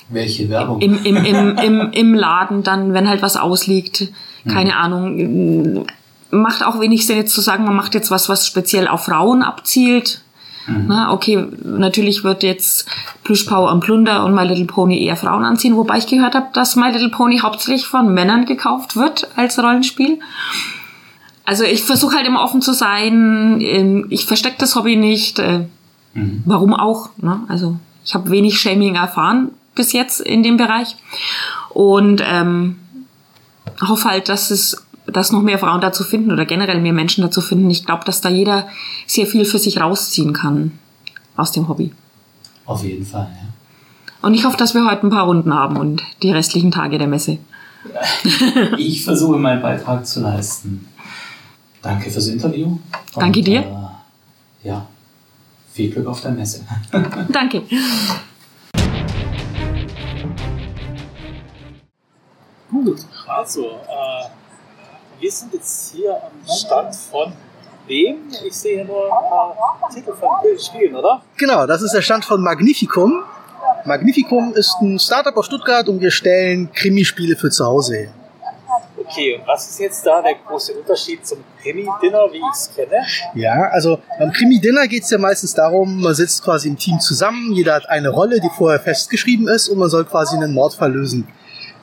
Welche Werbung? im, im, im, im, im Laden dann, wenn halt was ausliegt, keine Ahnung. Macht auch wenig Sinn jetzt zu sagen, man macht jetzt was, was speziell auf Frauen abzielt. Na, okay, natürlich wird jetzt Plüschpower und Plunder und My Little Pony eher Frauen anziehen, wobei ich gehört habe, dass My Little Pony hauptsächlich von Männern gekauft wird als Rollenspiel. Also ich versuche halt immer offen zu sein. Ähm, ich verstecke das Hobby nicht. Äh, mhm. Warum auch? Ne? Also ich habe wenig Shaming erfahren bis jetzt in dem Bereich und ähm, hoffe halt, dass es dass noch mehr Frauen dazu finden oder generell mehr Menschen dazu finden. Ich glaube, dass da jeder sehr viel für sich rausziehen kann aus dem Hobby. Auf jeden Fall, ja. Und ich hoffe, dass wir heute ein paar Runden haben und die restlichen Tage der Messe. ich versuche meinen Beitrag zu leisten. Danke fürs Interview. Danke dir. Äh, ja, viel Glück auf der Messe. Danke. Gut, also, äh, wir sind jetzt hier am Stand von wem? Ich sehe nur ein paar Titel von Spielen, oder? Genau, das ist der Stand von Magnificum. Magnificum ist ein Startup aus Stuttgart und wir stellen Krimispiele für zu Hause her. Okay, und was ist jetzt da der große Unterschied zum Krimi-Dinner, wie ich es kenne? Ja, also beim Krimi-Dinner geht es ja meistens darum, man sitzt quasi im Team zusammen, jeder hat eine Rolle, die vorher festgeschrieben ist und man soll quasi einen Mordfall lösen.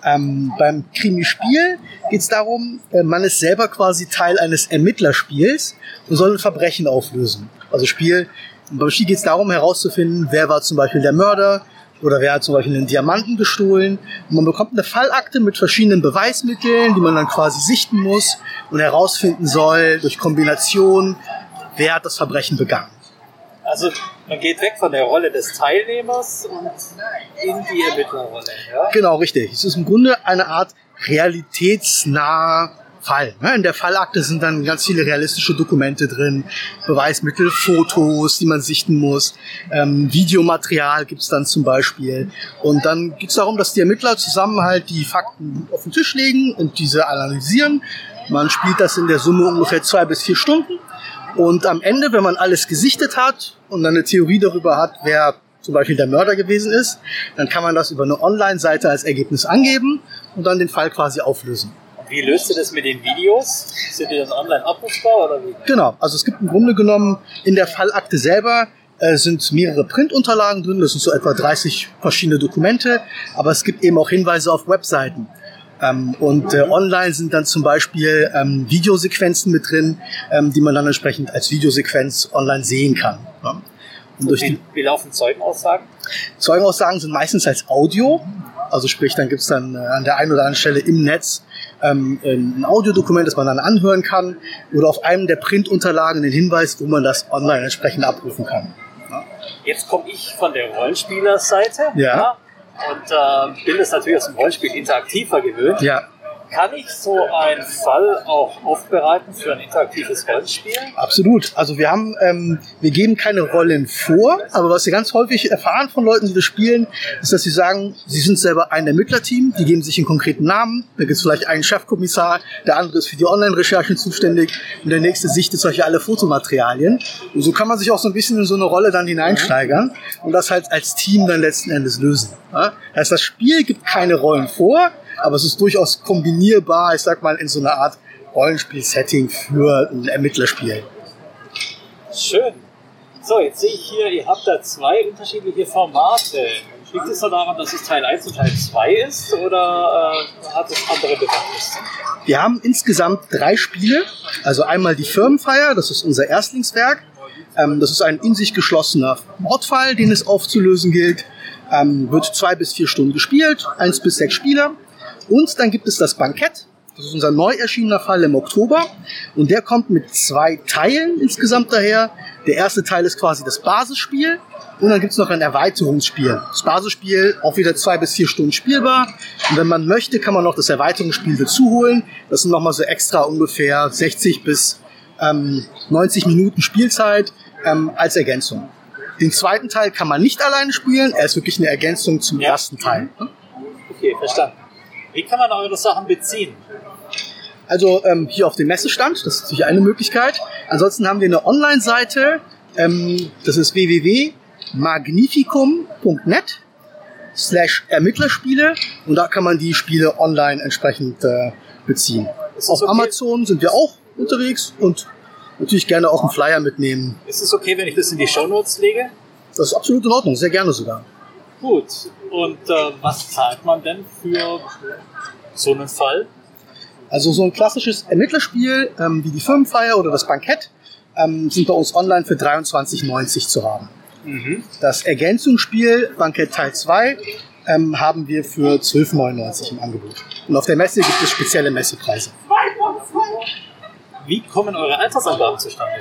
Ähm, beim Krimi-Spiel geht es darum, äh, man ist selber quasi Teil eines Ermittlerspiels und soll ein Verbrechen auflösen. Also Spiel, beim Spiel geht es darum herauszufinden, wer war zum Beispiel der Mörder, oder wer hat zum Beispiel einen Diamanten gestohlen. Und man bekommt eine Fallakte mit verschiedenen Beweismitteln, die man dann quasi sichten muss und herausfinden soll durch Kombination, wer hat das Verbrechen begangen. Also man geht weg von der Rolle des Teilnehmers und in die Ermittlerrolle. Ja? Genau, richtig. Es ist im Grunde eine Art realitätsnah Fall. Ne? In der Fallakte sind dann ganz viele realistische Dokumente drin, Beweismittel, Fotos, die man sichten muss, ähm, Videomaterial gibt's dann zum Beispiel. Und dann geht's darum, dass die Ermittler zusammen halt die Fakten auf den Tisch legen und diese analysieren. Man spielt das in der Summe ungefähr zwei bis vier Stunden. Und am Ende, wenn man alles gesichtet hat und dann eine Theorie darüber hat, wer zum Beispiel der Mörder gewesen ist, dann kann man das über eine Online-Seite als Ergebnis angeben und dann den Fall quasi auflösen. Wie löst ihr das mit den Videos? Sind die dann online abrufbar oder wie? Genau, also es gibt im Grunde genommen in der Fallakte selber äh, sind mehrere Printunterlagen drin, das sind so etwa 30 verschiedene Dokumente, aber es gibt eben auch Hinweise auf Webseiten. Ähm, und äh, online sind dann zum Beispiel ähm, Videosequenzen mit drin, ähm, die man dann entsprechend als Videosequenz online sehen kann. Ja. Und durch wie, wie laufen Zeugenaussagen? Zeugenaussagen sind meistens als Audio. Also sprich, dann gibt's dann äh, an der einen oder anderen Stelle im Netz ähm, ein Audiodokument, das man dann anhören kann oder auf einem der Printunterlagen den Hinweis, wo man das online entsprechend abrufen kann. Ja. Jetzt komme ich von der Rollenspielerseite ja. ja und äh, bin das natürlich aus dem Rollenspiel interaktiver gewöhnt. Ja. Kann ich so einen Fall auch aufbereiten für ein interaktives Rollenspiel? Absolut. Also wir haben, ähm, wir geben keine Rollen vor, aber was wir ganz häufig erfahren von Leuten, die das spielen, ist, dass sie sagen, sie sind selber ein Ermittlerteam, die geben sich einen konkreten Namen, da gibt es vielleicht einen Chefkommissar, der andere ist für die Online-Recherchen zuständig und der nächste sichtet solche alle Fotomaterialien. Und so kann man sich auch so ein bisschen in so eine Rolle dann hineinsteigern und das halt als Team dann letzten Endes lösen. Ja? Das heißt, das Spiel gibt keine Rollen vor, aber es ist durchaus kombinierbar, ich sag mal, in so einer Art Rollenspiel-Setting für ein Ermittlerspiel. Schön. So, jetzt sehe ich hier, ihr habt da zwei unterschiedliche Formate. Liegt es da daran, dass es Teil 1 und Teil 2 ist oder äh, hat es andere Bewandtnisse? Wir haben insgesamt drei Spiele. Also einmal die Firmenfeier, das ist unser Erstlingswerk. Ähm, das ist ein in sich geschlossener Mordfall, den es aufzulösen gilt. Ähm, wird zwei bis vier Stunden gespielt, eins bis sechs Spieler. Und dann gibt es das Bankett. Das ist unser neu erschienener Fall im Oktober. Und der kommt mit zwei Teilen insgesamt daher. Der erste Teil ist quasi das Basisspiel. Und dann gibt es noch ein Erweiterungsspiel. Das Basisspiel auch wieder zwei bis vier Stunden spielbar. Und wenn man möchte, kann man noch das Erweiterungsspiel dazu holen. Das sind nochmal so extra ungefähr 60 bis ähm, 90 Minuten Spielzeit ähm, als Ergänzung. Den zweiten Teil kann man nicht alleine spielen. Er ist wirklich eine Ergänzung zum ja. ersten Teil. Okay, verstanden. Wie kann man eure Sachen beziehen? Also ähm, hier auf dem Messestand, das ist natürlich eine Möglichkeit. Ansonsten haben wir eine Online-Seite, ähm, das ist www.magnificum.net slash Ermittlerspiele und da kann man die Spiele online entsprechend äh, beziehen. Auf okay? Amazon sind wir auch unterwegs und natürlich gerne auch einen Flyer mitnehmen. Ist es okay, wenn ich das in die Show Notes lege? Das ist absolut in Ordnung, sehr gerne sogar. Gut. Und äh, was zahlt man denn für so einen Fall? Also so ein klassisches Ermittlerspiel ähm, wie die Firmenfeier oder das Bankett ähm, sind bei uns online für 23,90 zu haben. Mhm. Das Ergänzungsspiel Bankett Teil 2 ähm, haben wir für 12,99 im Angebot. Und auf der Messe gibt es spezielle Messepreise. Wie kommen eure Altersangaben zustande?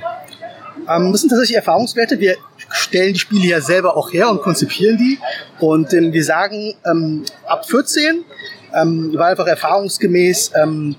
Ähm, das sind tatsächlich Erfahrungswerte. Wir stellen die Spiele ja selber auch her und konzipieren die. Und ähm, wir sagen, ähm, ab 14, ähm, weil einfach erfahrungsgemäß ähm,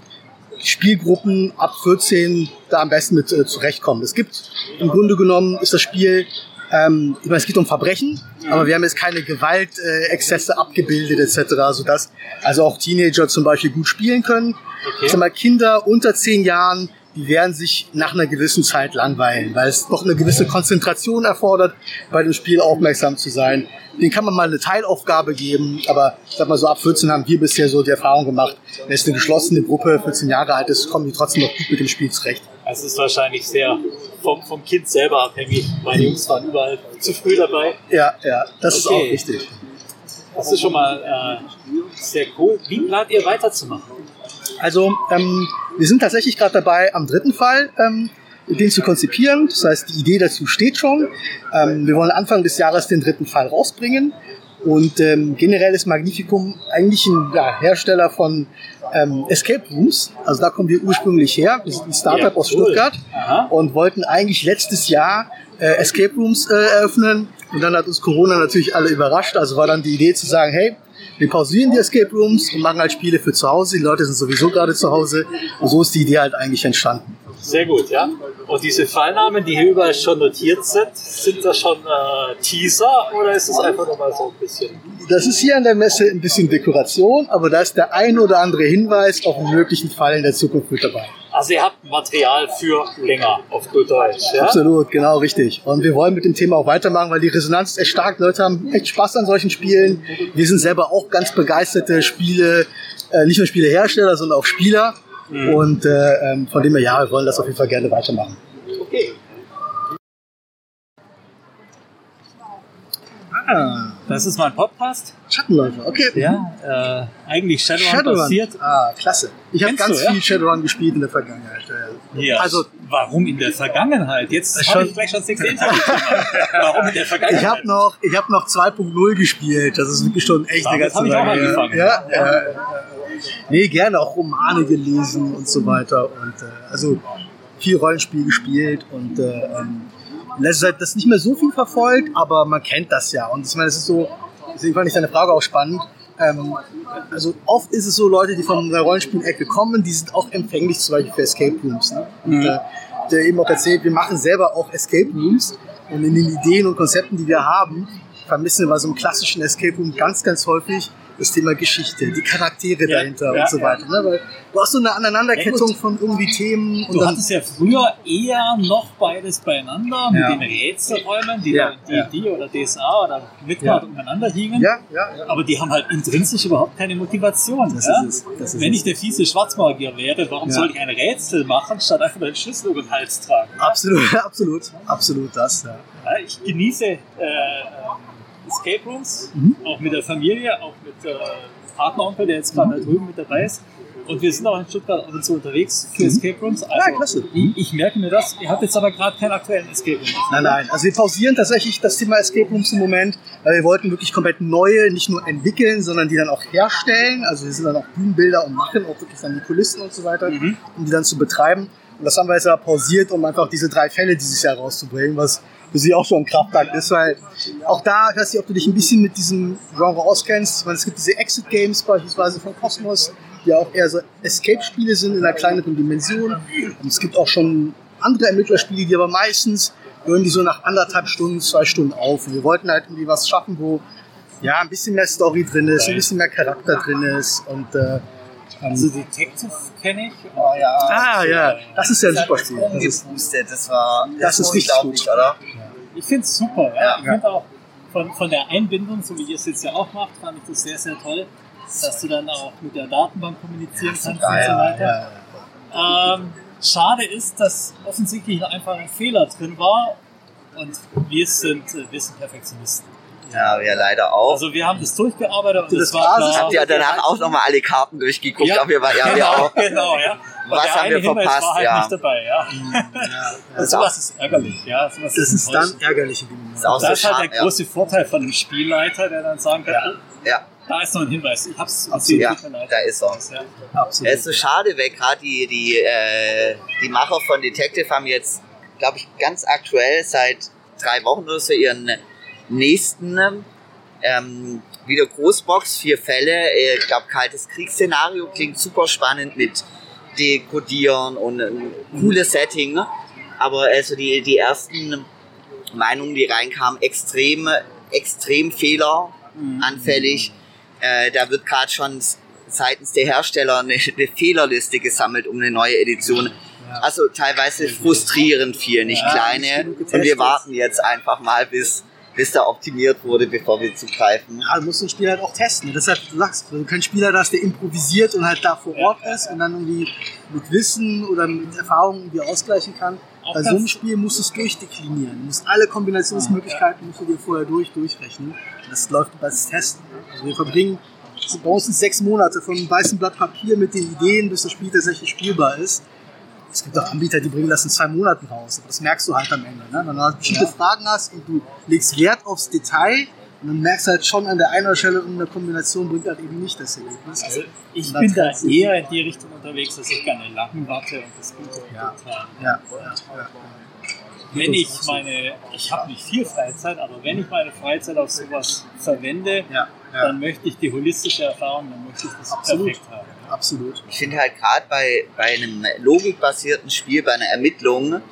Spielgruppen ab 14 da am besten mit äh, zurechtkommen. Es gibt im Grunde genommen ist das Spiel, ähm, ich meine, es geht um Verbrechen, aber wir haben jetzt keine Gewaltexzesse äh, abgebildet etc., sodass also auch Teenager zum Beispiel gut spielen können. Okay. Ich sag mal, Kinder unter 10 Jahren, die werden sich nach einer gewissen Zeit langweilen, weil es doch eine gewisse Konzentration erfordert, bei dem Spiel aufmerksam zu sein. Den kann man mal eine Teilaufgabe geben, aber ich sag mal so ab 14 haben wir bisher so die Erfahrung gemacht, wenn es eine geschlossene Gruppe 14 Jahre alt ist, kommen die trotzdem noch gut mit dem Spiel zurecht. Also es ist wahrscheinlich sehr vom, vom Kind selber abhängig. Meine Jungs waren überall zu früh dabei. Ja, ja, das ist Okay. auch wichtig. Das ist schon mal äh, sehr cool. Wie plant ihr weiterzumachen? Also ähm, wir sind tatsächlich gerade dabei, am dritten Fall ähm, den zu konzipieren. Das heißt, die Idee dazu steht schon. Ähm, wir wollen Anfang des Jahres den dritten Fall rausbringen. Und ähm, generell ist Magnificum eigentlich ein ja, Hersteller von ähm, Escape Rooms. Also da kommen wir ursprünglich her. Wir sind ein Startup Ja, aus cool. Stuttgart Aha. und wollten eigentlich letztes Jahr äh, Escape Rooms äh, eröffnen. Und dann hat uns Corona natürlich alle überrascht. Also war dann die Idee zu sagen, hey, wir pausieren die Escape Rooms und machen halt Spiele für zu Hause. Die Leute sind sowieso gerade zu Hause. Und so ist die Idee halt eigentlich entstanden. Sehr gut, ja. Und diese Fallnamen, die hier überall schon notiert sind, sind das schon äh, Teaser oder ist es einfach nur mal so ein bisschen? Das ist hier an der Messe ein bisschen Dekoration, aber da ist der ein oder andere Hinweis auf einen möglichen Fall in der Zukunft mit dabei. Also ihr habt Material für länger, auf gut Deutsch, ja? Absolut, genau richtig. Und wir wollen mit dem Thema auch weitermachen, weil die Resonanz ist echt stark. Leute haben echt Spaß an solchen Spielen. Wir sind selber auch ganz begeisterte Spiele, äh, nicht nur Spielehersteller, sondern auch Spieler. Und äh, ähm, von dem her, ja, wir wollen das auf jeden Fall gerne weitermachen. Okay. Ah, Das ist mein Podcast. Schattenläufer, okay. Ja, äh, eigentlich Shadowrun, Shadowrun. basiert. Ah, klasse. Ich habe ganz du, ja? viel Shadowrun gespielt in der Vergangenheit. Ja. Ja. Also warum in der Vergangenheit? Jetzt Das habe schon- ich gleich schon sechs Interviews gemacht. Warum in der Vergangenheit? Ich habe noch, ich hab noch 2.0 gespielt. Das ist wirklich schon echt eine ganze hab ich auch her. angefangen. Ja, ja, ja. Nee, gerne auch Romane gelesen und so weiter. Und äh, also viel Rollenspiel gespielt und äh, ähm, in letzter Zeit das nicht mehr so viel verfolgt, aber man kennt das ja. Und ich meine, das ist so, deswegen fand ich deine Frage auch spannend. Ähm, also oft ist es so, Leute, die von der Rollenspielecke kommen, die sind auch empfänglich zum Beispiel für Escape Rooms. Ne? Und, äh, der eben auch erzählt, wir machen selber auch Escape Rooms und in den Ideen und Konzepten, die wir haben, vermissen wir bei so einem klassischen Escape Room ganz, ganz häufig das Thema Geschichte, die Charaktere Ja, dahinter ja, und so weiter. Ne? Weil du hast so eine Aneinanderkettung von irgendwie Themen und Du hattest ja früher eher noch beides beieinander mit den Rätselräumen, die Ja, die, ja. die oder DSA oder Midgard umeinander hingen. ja, ja, ja. Aber die haben halt intrinsisch überhaupt keine Motivation. Das ist es, das ist Wenn ich der fiese Schwarzmagier wäre, warum soll ich ein Rätsel machen, statt einfach einen Schlüssel um den Hals tragen? Absolut, absolut, absolut das. Ich genieße äh, ähm, Escape Rooms, Mhm. auch mit der Familie, auch mit äh, Partneronkel, der jetzt gerade da drüben mit dabei ist. Und wir sind auch in Stuttgart ab und zu unterwegs für Escape Rooms. Also, Mhm. Ja, klasse. Ich, ich merke mir das. Ihr habt jetzt aber gerade keinen aktuellen Escape Room. Nein, nein. Also wir pausieren tatsächlich das Thema Escape Rooms im Moment, weil wir wollten wirklich komplett neue, nicht nur entwickeln, sondern die dann auch herstellen. Also wir sind dann auch Bühnenbilder und machen auch wirklich dann die Kulissen und so weiter, Mhm. um die dann zu betreiben. Und das haben wir jetzt aber pausiert, um einfach diese drei Fälle dieses Jahr rauszubringen, was für sie auch schon ein Kraftakt ist, weil auch da, ich weiß nicht, ob du dich ein bisschen mit diesem Genre auskennst. Meine, es gibt diese Exit Games beispielsweise von Cosmos, die auch eher so Escape-Spiele sind in einer kleineren Dimension. Und es gibt auch schon andere Ermittlerspiele, die aber meistens hören die so nach anderthalb Stunden, zwei Stunden auf. Und wir wollten halt irgendwie was schaffen, wo ja ein bisschen mehr Story drin ist, ein bisschen mehr Charakter drin ist und äh, Also Detective kenne ich. Oh ja. Ah ja, das ist ja ein super Spiel. Das ist, das war Das ist richtig unglaublich, gut. oder? Ich finde es super. Ja. Ich finde auch von, von der Einbindung, so wie ihr es jetzt ja auch macht, fand ich das sehr, sehr toll, dass du dann auch mit der Datenbank kommunizieren kannst und so weiter. Ähm, schade ist, dass offensichtlich einfach ein Fehler drin war und wir sind, äh, wir sind Perfektionisten. Ja, wir leider auch. Also wir haben das durchgearbeitet und Das das war klar. Habt ihr danach auch nochmal alle Karten durchgeguckt? Ja, wir, war, ja, wir genau, auch. genau, ja. Und Was haben wir Hinweis verpasst, War halt ja. nicht dabei, ja. Und sowas ist ärgerlich, ja. Sowas Das ist dann enttäuschend. ärgerlich Moment. Ist auch Da so ist halt schade. der Ja. große Vorteil von einem Spielleiter, der dann sagen kann, oh, ja, da ist noch ein Hinweis. Ich hab's Absolut. ja, da ist er. Ja. Absolut. Es ist so schade, weil gerade die, die, äh, die Macher von Detective haben jetzt, glaube ich, ganz aktuell seit drei Wochen oder so ihren nächsten ähm, wieder Großbox, vier Fälle, äh, ich glaube, kaltes Kriegsszenario, klingt super spannend mit Dekodieren und ein cooles Setting. ne? Aber also die, die ersten Meinungen, die reinkamen, extrem, extrem fehleranfällig. Äh, da wird gerade schon seitens der Hersteller eine, eine Fehlerliste gesammelt um eine neue Edition. Also teilweise frustrierend viel, nicht Ja, kleine. Und wir warten jetzt einfach mal, bis, bis da optimiert wurde, bevor wir zugreifen. Ja, du musst ein Spiel halt auch testen. Deshalb, du sagst, wenn du keinen Spieler hast, der improvisiert und halt da vor Ort ist und dann irgendwie mit Wissen oder mit Erfahrung irgendwie ausgleichen kann. Auch Bei so einem Spiel musst du es durchdeklinieren. Du musst alle Kombinationsmöglichkeiten musst du dir vorher durch, durchrechnen. Das läuft über das Testen. Also wir verbringen bei uns sind sechs Monate von einem weißen Blatt Papier mit den Ideen, bis das Spiel tatsächlich spielbar ist. Es gibt auch Anbieter, die bringen das in zwei Monaten raus. Aber das merkst du halt am Ende. Ne? Wenn du halt bestimmte Fragen hast und du legst Wert aufs Detail, und dann merkst du halt schon an der einen oder Stelle, eine Kombination bringt halt eben nicht das Ergebnis. Also ich bin da eher in die Richtung unterwegs, dass ich gerne lang warte und das Gute Ja. Habe. Ja, ja, ja. Wenn ich meine, ich habe nicht viel Freizeit, aber wenn ich meine Freizeit auf sowas verwende, ja, ja. dann möchte ich die holistische Erfahrung, dann möchte ich das Absolut. perfekt haben. Absolut. Ich finde halt gerade bei, bei einem logikbasierten Spiel, bei einer Ermittlung,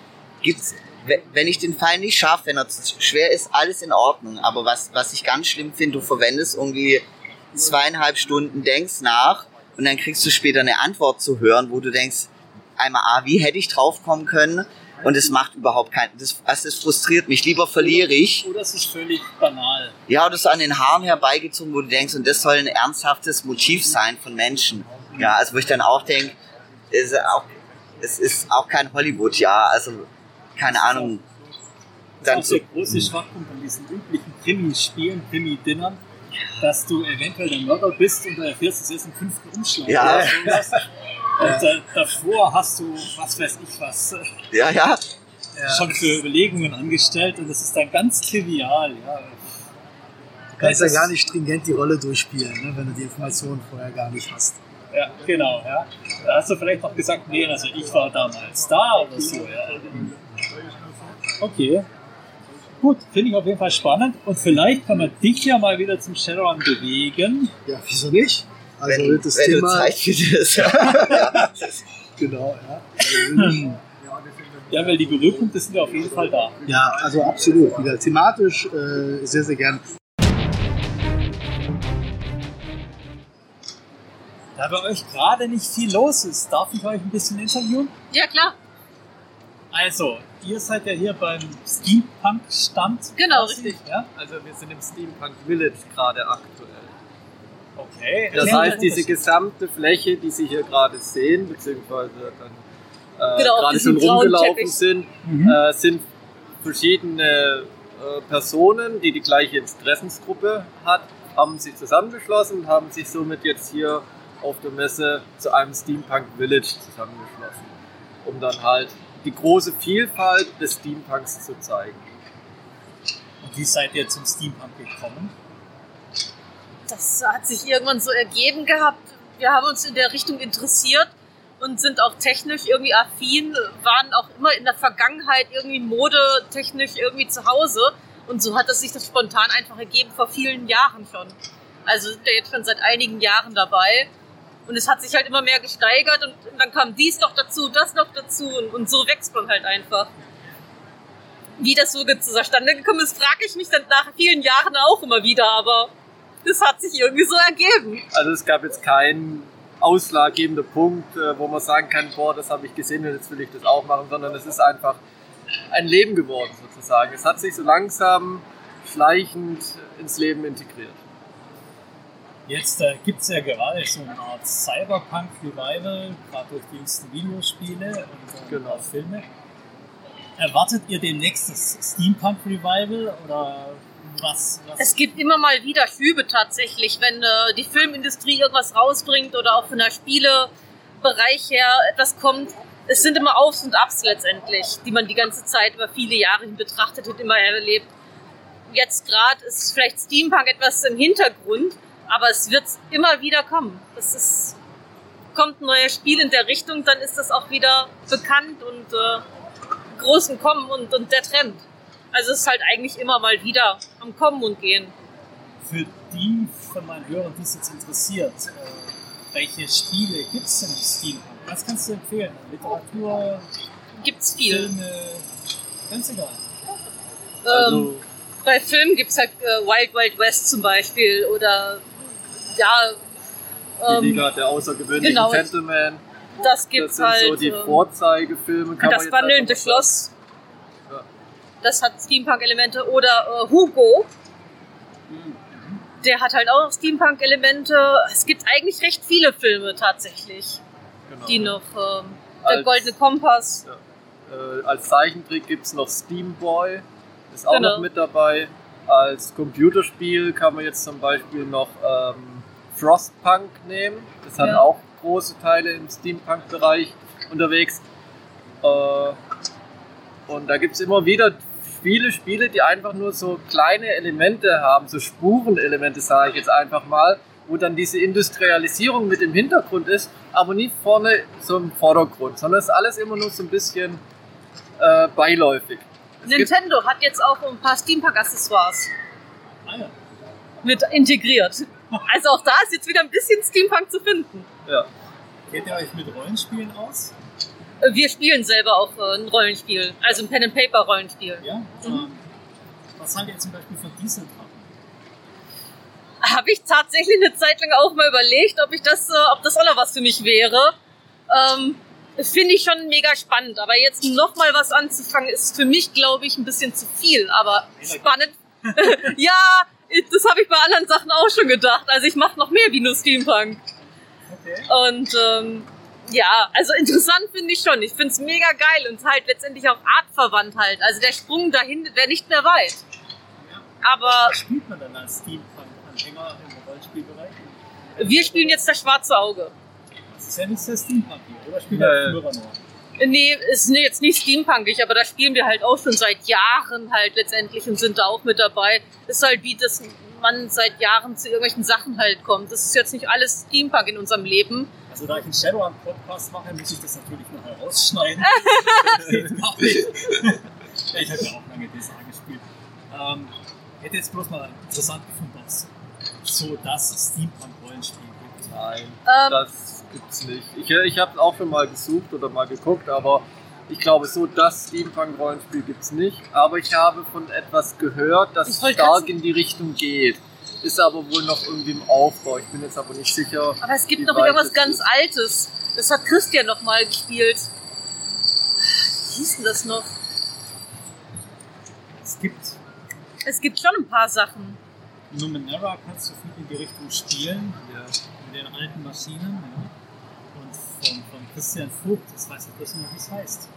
gibt's, we- wenn ich den Fall nicht schaffe, wenn er zu schwer ist, alles in Ordnung. Aber was, was ich ganz schlimm finde, du verwendest irgendwie zweieinhalb Stunden, denkst nach und dann kriegst du später eine Antwort zu hören, wo du denkst, einmal, ah, wie hätte ich drauf kommen können? Und es macht überhaupt keinen, das, also das frustriert mich. Lieber verliere ich. Oder es ist völlig banal. Ja, oder so an den Haaren herbeigezogen, wo du denkst, und das soll ein ernsthaftes Motiv sein von Menschen. Ja, also wo ich dann auch denke, es ist auch, es ist auch kein Hollywood, ja, also keine Ahnung. Das Dann ist auch der große Schwachpunkt an diesen üblichen Krimi-Spielen, Krimi-Dinnern, dass du eventuell der Mörder bist und du erfährst es erst im fünften Umschlag. Ja. oder sowas. Und äh, davor hast du, was weiß ich was, ja, ja, schon für Überlegungen angestellt und das ist dann ganz trivial. Ja. Du kannst ja gar nicht stringent die Rolle durchspielen, ne, wenn du die Informationen vorher gar nicht hast. Ja, genau. Ja. Da hast du vielleicht noch gesagt, nee, also ich war damals da oder so. Ja. Okay. Gut, finde ich auf jeden Fall spannend und vielleicht kann man dich ja mal wieder zum Shadowrun bewegen. Ja, wieso nicht? Also wenn, das wenn du Thema. Zeit für das ja. Genau, ja. Ja, weil die Berührpunkte sind ja auf jeden Fall da. Ja, also absolut. Wieder thematisch äh, sehr, sehr gern. Da bei euch gerade nicht viel los ist, darf ich euch ein bisschen interviewen? Ja, klar. Also, ihr seid ja hier beim Steampunk-Stand. Genau, quasi, richtig. Ja? Also wir sind im Steampunk Village gerade aktuell. Okay. Das heißt, diese gesamte Fläche, die Sie hier gerade sehen, beziehungsweise dann äh, Genau, gerade schon rumgelaufen sind, Mhm. äh, sind verschiedene äh, Personen, die die gleiche Interessensgruppe hat, haben sich zusammengeschlossen und haben sich somit jetzt hier auf der Messe zu einem Steampunk Village zusammengeschlossen, um dann halt die große Vielfalt des Steampunks zu zeigen. Und wie seid ihr zum Steampunk gekommen? Das hat sich irgendwann so ergeben gehabt. Wir haben uns in der Richtung interessiert und sind auch technisch irgendwie affin, waren auch immer in der Vergangenheit irgendwie modetechnisch irgendwie zu Hause. Und so hat es sich das spontan einfach ergeben, vor vielen Jahren schon. Also sind wir jetzt schon seit einigen Jahren dabei. Und es hat sich halt immer mehr gesteigert und dann kam dies noch dazu, das noch dazu und, und so wächst man halt einfach. Wie das so zustande gekommen ist, frage ich mich dann nach vielen Jahren auch immer wieder, aber das hat sich irgendwie so ergeben. Also es gab jetzt keinen ausschlaggebenden Punkt, äh, wo man sagen kann, boah, das habe ich gesehen und jetzt will ich das auch machen, sondern es ist einfach ein Leben geworden sozusagen. Es hat sich so langsam schleichend ins Leben integriert. Jetzt äh, gibt es ja gerade so eine Art Cyberpunk-Revival, gerade durch die jüngsten Videospiele und äh, Genau. Filme. Erwartet ihr demnächst das Steampunk-Revival oder Was, was Es gibt immer mal wieder Schübe tatsächlich, wenn äh, die Filmindustrie irgendwas rausbringt oder auch von der Spielebereich her etwas kommt. Es sind immer Aufs und Abs letztendlich, die man die ganze Zeit über viele Jahre hin betrachtet und immer erlebt. Jetzt gerade ist vielleicht Steampunk etwas im Hintergrund, aber es wird immer wieder kommen. Es ist, kommt ein neues Spiel in der Richtung, dann ist das auch wieder bekannt und äh, groß im Kommen und, und der Trend. Also es ist halt eigentlich immer mal wieder am Kommen und Gehen. für die von meinen Hörern, die es jetzt interessiert, äh, welche Spiele gibt es denn im Steampunk? Was kannst du empfehlen? Literatur, Gibt's viel. Filme, ganz egal. ähm, bei Filmen gibt's halt äh, Wild Wild West zum Beispiel oder ja, Die ähm, Liga der außergewöhnlichen genau. Gentlemen. das Das gibt's sind halt. so die ähm, Vorzeigefilme. Kann man das wandelnde. Schloss. Ja. Das hat Steampunk-Elemente. Oder äh, Hugo. Der hat halt auch Steampunk-Elemente. Es gibt eigentlich recht viele Filme tatsächlich, Genau. die noch. Ähm, der Als- Goldene Kompass. Äh, als Zeichentrick gibt es noch Steamboy, ist auch Genau. noch mit dabei. Als Computerspiel kann man jetzt zum Beispiel noch ähm, Frostpunk nehmen. Das hat Ja. auch große Teile im Steampunk-Bereich unterwegs. Äh, und da gibt es immer wieder viele Spiele, die einfach nur so kleine Elemente haben, so Spurenelemente, sage ich jetzt einfach mal, wo dann diese Industrialisierung mit im Hintergrund ist, aber nicht vorne so im Vordergrund, sondern es ist alles immer nur so ein bisschen äh, beiläufig. Es Nintendo hat jetzt auch ein paar Steampunk-Accessoires Ah ja. mit integriert. Also auch da ist jetzt wieder ein bisschen Steampunk zu finden. ja. Kennt ihr euch mit Rollenspielen aus? Äh, Wir spielen selber auch äh, ein Rollenspiel, also ein Pen-and-Paper-Rollenspiel. Ja. Mhm. Ähm, was haltet ihr zum Beispiel von Dieseldrachen? Habe ich tatsächlich eine Zeit lang auch mal überlegt, ob ich das, äh, ob das auch noch was für mich wäre. Ähm, Finde ich schon mega spannend, aber jetzt noch mal was anzufangen, ist für mich, glaube ich, ein bisschen zu viel. Aber spannend. ja, das habe ich bei anderen Sachen auch schon gedacht. Also ich mache noch mehr wie nur Steampunk. Okay. Und ähm, ja, also interessant finde ich schon. Ich finde es mega geil und halt letztendlich auch artverwandt halt. Also der Sprung dahin wäre nicht mehr weit. Aber Spielt man dann als Steampunk-Anhänger im Rollenspielbereich? wir spielen jetzt das schwarze Auge. Das ist ja nicht sehr Steampunk hier, oder? Spielt Nee. der Führer nur? Nee, ist nee, jetzt nicht steampunkig, aber da spielen wir halt auch schon seit Jahren halt letztendlich und sind da auch mit dabei. Ist halt wie, dass man seit Jahren zu irgendwelchen Sachen halt kommt. Das ist jetzt nicht alles Steampunk in unserem Leben. Also da ich einen Shadowrun-Podcast mache, muss ich das natürlich noch herausschneiden. Ich habe ja auch lange DSA gespielt. Ähm, hätte jetzt bloß mal interessant gefunden, ob es so das Steampunk-Rollenspiel gibt. Nein, Ähm, das gibt's nicht. Ich, ich habe auch schon mal gesucht oder mal geguckt, aber ich glaube, so das Steampunk-Rollenspiel gibt's nicht. Aber ich habe von etwas gehört, das stark in die Richtung geht. Ist aber wohl noch irgendwie im Aufbau. Ich bin jetzt aber nicht sicher. aber es gibt noch irgendwas es ganz. Altes. Das hat Christian noch mal gespielt. Wie hieß denn das noch? Es gibt Es gibt schon ein paar Sachen. Numenera, kannst du viel in die Richtung spielen, Ja. mit den alten Maschinen. Ja. Von, von Christian Vogt, das weiß ich bloß nicht, wie es heißt.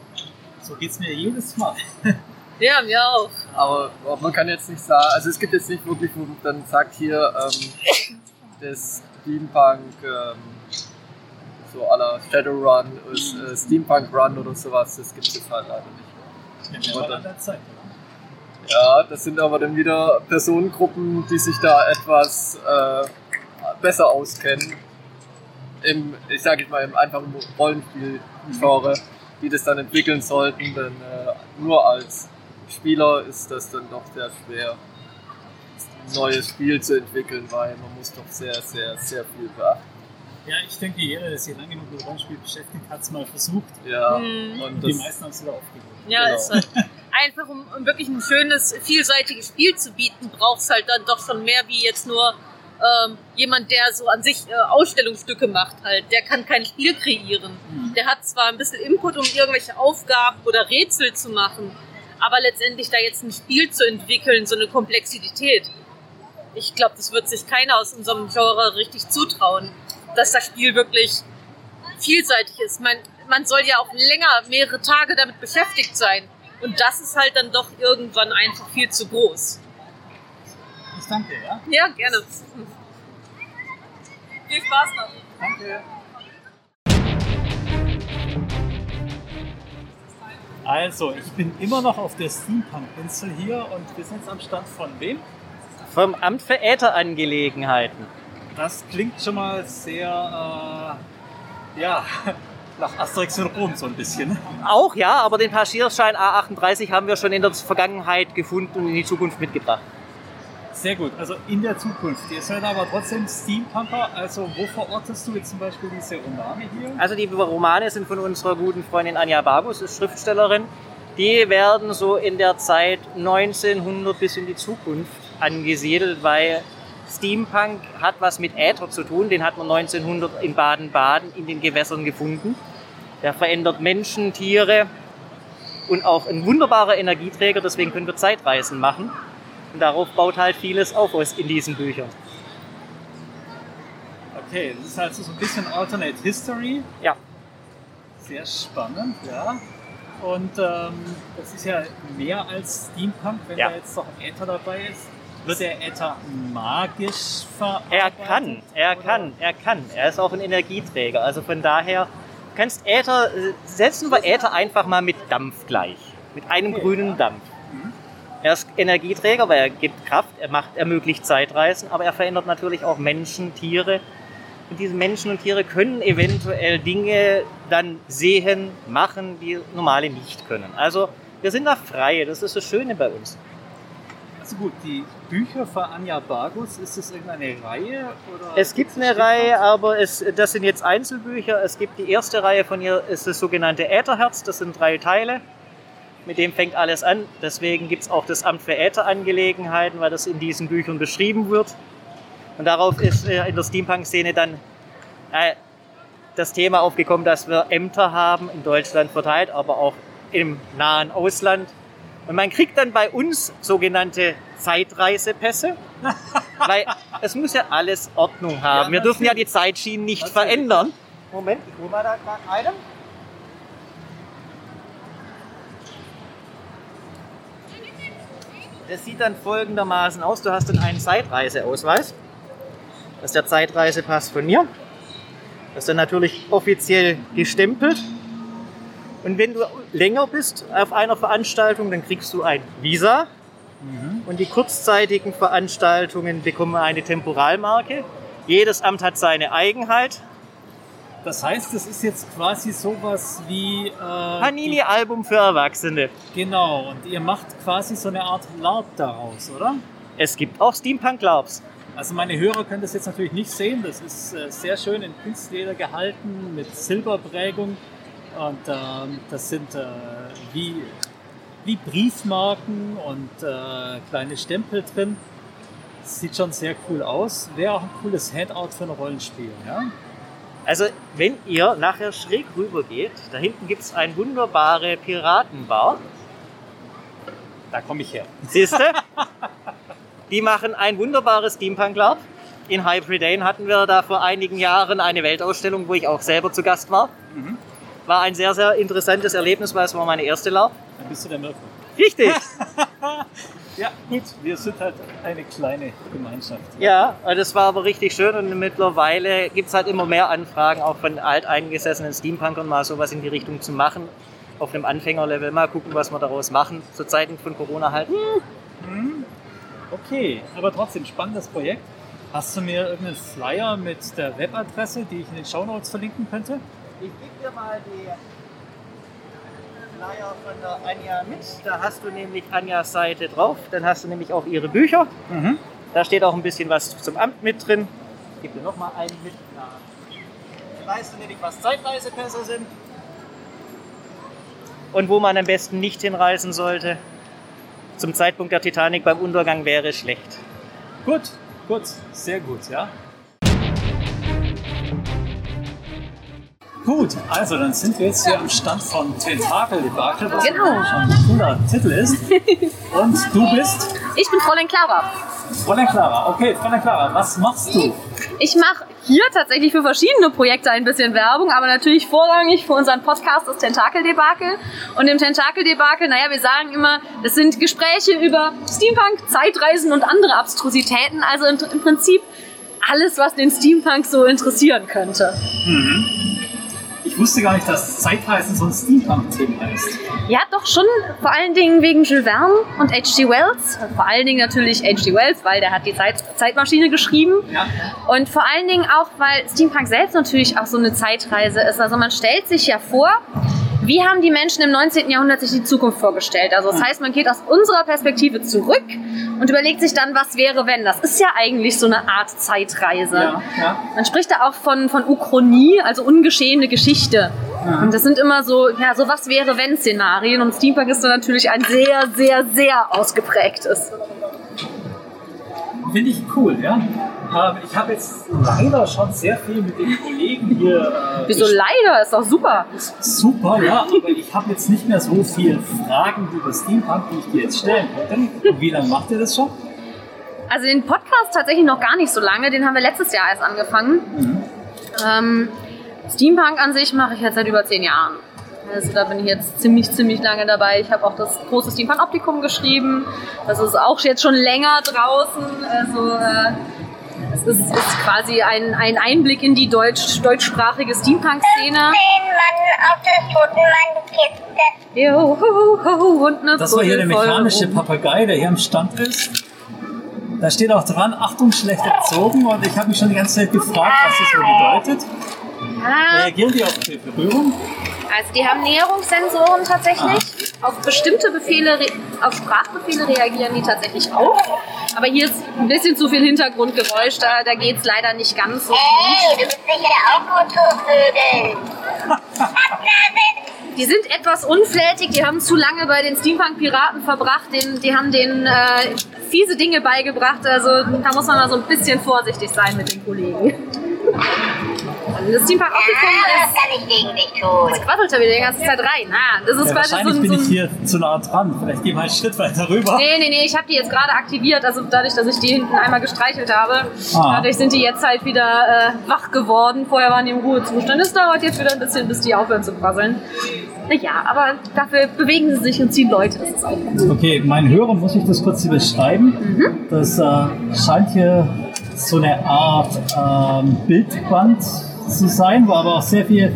So geht es mir jedes Mal. Ja, mir auch. Aber, man kann jetzt nicht sagen, also es gibt jetzt nicht wirklich, wo man dann sagt, hier, ähm, das Steampunk, ähm, so aller Shadowrun, ist, äh, Steampunk Run oder sowas, das gibt es halt leider nicht. Ja, dann- Zeit, oder? Ja, das sind aber dann wieder Personengruppen, die sich da etwas äh, besser auskennen. Im, ich sage jetzt mal, im einfachen Rollenspiel-Genre, die das dann entwickeln sollten, denn äh, nur als Spieler ist das dann doch sehr schwer, ein neues Spiel zu entwickeln, weil man muss doch sehr, sehr, sehr viel beachten. Ja, ich denke, jeder, der sich lange genug mit Rollenspiel beschäftigt, hat es mal versucht. Ja, Mhm. und Und die meisten haben es wieder aufgegeben. Ja, Genau. ist halt einfach, um, um wirklich ein schönes, vielseitiges Spiel zu bieten, braucht es halt dann doch schon mehr wie jetzt nur ähm, jemand, der so an sich äh, Ausstellungsstücke macht halt. Der kann kein Spiel kreieren. Mhm. Der hat zwar ein bisschen Input, um irgendwelche Aufgaben oder Rätsel zu machen, aber letztendlich da jetzt ein Spiel zu entwickeln, so eine Komplexität. Ich glaube, das wird sich keiner aus unserem Genre richtig zutrauen, dass das Spiel wirklich vielseitig ist. Man, man soll ja auch länger, mehrere Tage damit beschäftigt sein. Und das ist halt dann doch irgendwann einfach viel zu groß. Danke, ja? Ja, gerne. Viel Spaß noch. Danke. Also, ich bin immer noch auf der Steampunk-Insel hier und wir sind jetzt am Stand von wem? Vom Amt für Ätherangelegenheiten. Das klingt schon mal sehr, äh, ja, nach Asterix in Rom so ein bisschen. Auch ja, aber den Passierschein A38 haben wir schon in der Vergangenheit gefunden und in die Zukunft mitgebracht. Sehr gut, also in der Zukunft. Ihr seid aber trotzdem Steampunker, also wo verortest du jetzt zum Beispiel diese Romane hier? Also die Romane sind von unserer guten Freundin Anja Bagus, ist Schriftstellerin. Die werden so in der Zeit 1900 bis in die Zukunft angesiedelt, weil Steampunk hat was mit Äther zu tun. Den hat man 1900 in Baden-Baden in den Gewässern gefunden. Der verändert Menschen, Tiere und auch ein wunderbarer Energieträger. Deswegen können wir Zeitreisen machen. Und darauf baut halt vieles auf aus in diesen Büchern. Okay, das ist also so ein bisschen Alternate History. Ja. Sehr spannend, ja. Und ähm, das ist ja mehr als Steampunk, wenn Ja. da jetzt noch ein Äther dabei ist. Wird der Äther magisch verarbeitet? Er kann, er oder? kann, er kann. Er ist auch ein Energieträger. Also von daher, kannst Äther, äh, setzen wir Äther einfach mal mit Dampf gleich. Mit einem Okay, grünen ja. Dampf. Er ist Energieträger, weil er gibt Kraft, er macht, ermöglicht Zeitreisen, aber er verändert natürlich auch Menschen, Tiere. Und diese Menschen und Tiere können eventuell Dinge dann sehen, machen, die normale nicht können. Also wir sind da frei, das ist das Schöne bei uns. Also gut, die Bücher von Anja Bargus, ist das irgendeine Reihe? Oder Es gibt eine Reihe, aber es, das sind jetzt Einzelbücher. Es gibt die erste Reihe von ihr, ist das sogenannte Ätherherz. Das sind drei Teile. Mit dem fängt alles an. Deswegen gibt es auch das Amt für Ätherangelegenheiten, weil das in diesen Büchern beschrieben wird. Und darauf ist äh, in der Steampunk-Szene dann äh, das Thema aufgekommen, dass wir Ämter haben, in Deutschland verteilt, aber auch im nahen Ausland. Und man kriegt dann bei uns sogenannte Zeitreisepässe, weil es muss ja alles Ordnung haben. Wir dürfen ja die Zeitschienen nicht verändern. Moment, ich hole mal da gerade einen. Das sieht dann folgendermaßen aus. Du hast dann einen Zeitreiseausweis. Das ist der Zeitreisepass von mir. Das ist dann natürlich offiziell gestempelt. Und wenn du länger bist auf einer Veranstaltung, dann kriegst du ein Visa. Und die kurzzeitigen Veranstaltungen bekommen eine Temporalmarke. Jedes Amt hat seine Eigenheit. Das heißt, das ist jetzt quasi sowas wie. Äh, Panini-Album für Erwachsene. Genau, und ihr macht quasi so eine Art LARP daraus, oder? Es gibt auch Steampunk-Labs. Also meine Hörer können das jetzt natürlich nicht sehen. Das ist äh, sehr schön in Kunstleder gehalten mit Silberprägung. Und ähm, das sind äh, wie, wie Briefmarken und äh, kleine Stempel drin. Sieht schon sehr cool aus. Wäre auch ein cooles Handout für ein Rollenspiel. Ja? Also, wenn ihr nachher schräg rüber geht, da hinten gibt es eine wunderbare Piratenbar. Da komme ich her. Siehst du? Die machen ein wunderbares Steampunk-Lab. In Hybridane hatten wir da vor einigen Jahren eine Weltausstellung, wo ich auch selber zu Gast war. War ein sehr, sehr interessantes Erlebnis, weil es war meine erste Lab. Dann bist du der Mirko. Richtig! Ja, gut. Wir sind halt eine kleine Gemeinschaft. Ja, das war aber richtig schön und mittlerweile gibt es halt immer mehr Anfragen, auch von alteingesessenen Steampunkern mal sowas in die Richtung zu machen. Auf einem Anfängerlevel mal gucken, was wir daraus machen. Zu Zeiten von Corona halt. Okay, aber trotzdem spannendes Projekt. Hast du mir irgendeinen Flyer mit der Webadresse, die ich in den Shownotes verlinken könnte? Ich gebe dir mal die Flyer von der Anja mit. Da hast du nämlich Anjas Seite drauf. Dann hast du nämlich auch ihre Bücher. Mhm. Da steht auch ein bisschen was zum Amt mit drin. Ich gebe dir nochmal einen mit. Da weißt du nämlich, was Zeitreisepässe sind. Und wo man am besten nicht hinreisen sollte. Zum Zeitpunkt der Titanic beim Untergang wäre schlecht. Gut, gut, sehr gut, ja. Gut, also dann sind wir jetzt hier am Stand von Tentakel Debakel, was Genau. schon ein cooler Titel ist. Und du bist Ich bin Fräulein Clara. Fräulein Clara. Okay, Fräulein Clara, was machst du? Ich mache hier tatsächlich für verschiedene Projekte ein bisschen Werbung, aber natürlich vorrangig für unseren Podcast das Tentakeldebakel. Und im Tentakeldebakel, naja, wir sagen immer, das sind Gespräche über Steampunk, Zeitreisen und andere Abstrusitäten. Also im, im Prinzip alles, was den Steampunk so interessieren könnte. Ich wusste gar nicht, dass Zeitreisen so ein Steampunk-Thema ist. Ja, doch schon, vor allen Dingen wegen Jules Verne und H.G. Wells. Vor allen Dingen natürlich H.G. Wells, weil der hat die Zeit Zeitmaschine geschrieben. Ja. Und vor allen Dingen auch, weil Steampunk selbst natürlich auch so eine Zeitreise ist. Also man stellt sich ja vor, wie haben die Menschen im 19. Jahrhundert sich die Zukunft vorgestellt? Also das heißt, man geht aus unserer Perspektive zurück und überlegt sich dann, was wäre, wenn. Das ist ja eigentlich so eine Art Zeitreise. Ja, ja. Man spricht da auch von, von Uchronie, also ungeschehene Geschichte. Und das sind immer so, ja, so was wäre, wenn Szenarien. Und Steampunk ist da natürlich ein sehr, sehr, sehr ausgeprägtes. Finde ich cool, ja. Ich habe jetzt leider schon sehr viel mit den Kollegen hier. Äh, Wieso leider? Ist doch super. Super, ja, aber ich habe jetzt nicht mehr so viele Fragen über Steampunk, die ich dir jetzt stellen könnte. Und wie lange macht ihr das schon? Also den Podcast tatsächlich noch gar nicht so lange, den haben wir letztes Jahr erst angefangen. Ähm, Steampunk an sich mache ich jetzt seit über zehn Jahren. Also da bin ich jetzt ziemlich, ziemlich lange dabei. Ich habe auch das große Steampunk Optikum geschrieben. Das ist auch jetzt schon länger draußen. Also äh, es ist, ist quasi ein, ein Einblick in die deutsch, deutschsprachige Steampunk-Szene. Mann auf der Totenmannkiste. Jo, ho, ho, und eine Das war hier der mechanische. Papagei, der hier am Stand ist. Da steht auch dran, Achtung, schlecht erzogen. Und ich habe mich schon die ganze Zeit gefragt, was das wohl bedeutet. Ah, Reagieren die auf die Berührung? Also die haben Näherungssensoren tatsächlich. Auf bestimmte Befehle, auf Sprachbefehle reagieren die tatsächlich auch. Aber hier ist ein bisschen zu viel Hintergrundgeräusch, da, da geht es leider nicht ganz so gut. Hey, du bist sicher auch Vögeln. Die sind etwas unflätig, die haben zu lange bei den Steampunk-Piraten verbracht, den, die haben denen äh, fiese Dinge beigebracht, also da muss man mal so ein bisschen vorsichtig sein mit den Kollegen. Das Steampunk Optikum Ah, ist... was kann ich gegen dich tun? Jetzt quasselt er wieder die ganze Zeit rein. Ah, das ist Ja, quasi so wahrscheinlich ein, bin so ich hier zu nah dran. Vielleicht gehen wir einen Schritt weiter rüber. Nee, nee, nee, ich habe die jetzt gerade aktiviert, also dadurch, dass ich die hinten einmal gestreichelt habe. Ah. Dadurch sind die jetzt halt wieder äh, wach geworden. Vorher waren die im Ruhezustand. Es dauert jetzt wieder ein bisschen, bis die aufhören zu quasseln. Ja, aber dafür bewegen sie sich und ziehen Leute, das ist auch gut. Okay, meinen Hörern muss ich das kurz hier beschreiben. Mhm. Das äh, scheint hier so eine Art ähm, Bildband zu sein, wo aber auch sehr viele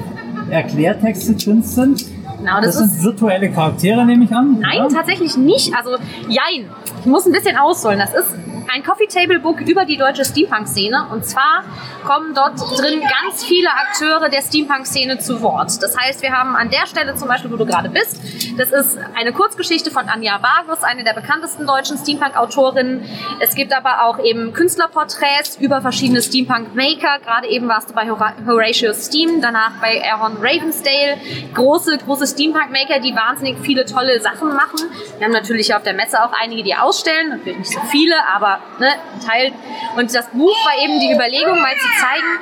Erklärtexte drin sind. Genau, Das, das, ist. sind virtuelle Charaktere, nehme ich an. Nein, ja? tatsächlich nicht. Also, jein. Ich muss ein bisschen ausholen. Das ist ein Coffee Table Book über die deutsche Steampunk-Szene. Und zwar kommen dort drin ganz viele Akteure der Steampunk-Szene zu Wort. Das heißt, wir haben an der Stelle zum Beispiel, wo du gerade bist, das ist eine Kurzgeschichte von Anja Vargus, eine der bekanntesten deutschen Steampunk-Autorinnen. Es gibt aber auch eben Künstlerporträts über verschiedene Steampunk-Maker. Gerade eben warst du bei Hora Horatio Steam, danach bei Aaron Ravensdale. Große, große Steampunk-Maker, die wahnsinnig viele tolle Sachen machen. Wir haben natürlich auf der Messe auch einige, die ausstellen. Natürlich nicht so viele, aber ne, ein Teil. Und das Buch war eben die Überlegung, mal zu zeigen,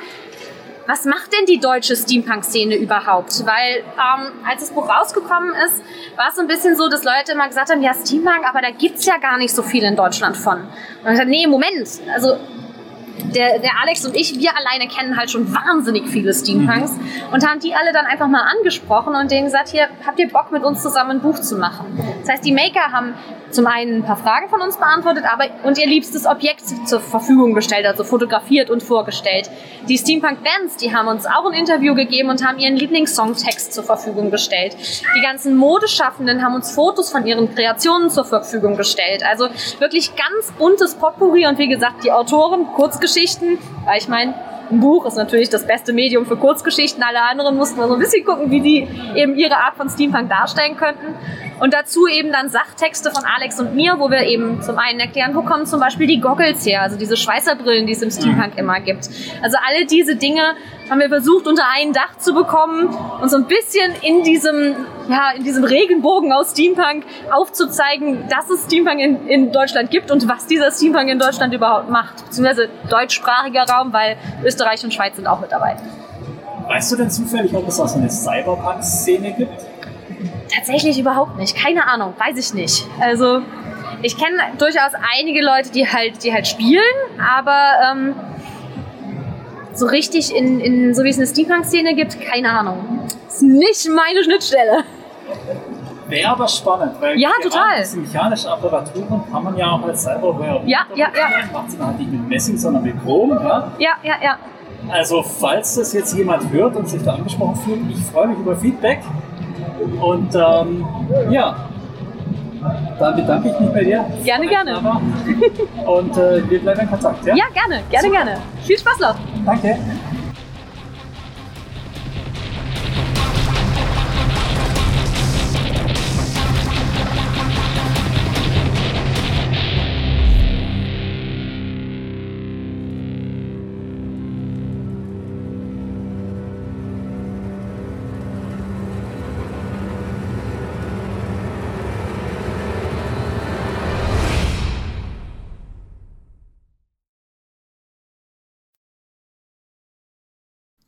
was macht denn die deutsche Steampunk-Szene überhaupt? Weil ähm, als das Buch rausgekommen ist, war es so ein bisschen so, dass Leute immer gesagt haben, ja Steampunk, aber da gibt's ja gar nicht so viel in Deutschland von. Und ich gesagt, nee, Moment, also der, der Alex und ich, wir alleine kennen halt schon wahnsinnig viele Steampunks und haben die alle dann einfach mal angesprochen und denen gesagt, hier, habt ihr Bock mit uns zusammen ein Buch zu machen? Das heißt, die Maker haben zum einen ein paar Fragen von uns beantwortet, aber und ihr liebstes Objekt zur Verfügung gestellt, also fotografiert und vorgestellt. Die Steampunk-Bands, die haben uns auch ein Interview gegeben und haben ihren Lieblingssongtext zur Verfügung gestellt. Die ganzen Modeschaffenden haben uns Fotos von ihren Kreationen zur Verfügung gestellt. Also wirklich ganz buntes Potpourri und wie gesagt, die Autoren, Kurzgeschichten, weil ich meine, ein Buch ist natürlich das beste Medium für Kurzgeschichten. Alle anderen mussten mal so ein bisschen gucken, wie die eben ihre Art von Steampunk darstellen könnten. Und dazu eben dann Sachtexte von Alex und mir, wo wir eben zum einen erklären, wo kommen zum Beispiel die Goggles her, also diese Schweißerbrillen, die es im Steampunk immer gibt. Also alle diese Dinge haben wir versucht unter ein Dach zu bekommen und so ein bisschen in diesem, ja, in diesem Regenbogen aus Steampunk aufzuzeigen, dass es Steampunk in, in Deutschland gibt und was dieser Steampunk in Deutschland überhaupt macht. Beziehungsweise deutschsprachiger Raum, weil Österreich und Schweiz sind auch mit dabei. Weißt du denn zufällig, ob es auch so eine Cyberpunk-Szene gibt? Tatsächlich überhaupt nicht. Keine Ahnung, weiß ich nicht. Also ich kenne durchaus einige Leute, die halt, die halt spielen, aber ähm, so richtig in, in so wie es eine Steampunk-Szene gibt, keine Ahnung. Ist nicht meine Schnittstelle. Wäre aber spannend, weil Ja, total. diese mechanischen Apparaturen kann man ja auch als Cyberware Ja, ja, ja. Macht sie dann halt nicht mit Messing, sondern mit Chrom. Ja? Ja, ja, ja. Also, falls das jetzt jemand hört und sich da angesprochen fühlt, ich freue mich über Feedback. Und ähm, ja, dann bedanke ich mich bei dir. Gerne, gerne. Und äh, wir bleiben in Kontakt. Ja, Ja, gerne, gerne, gerne. Viel Spaß noch. Danke.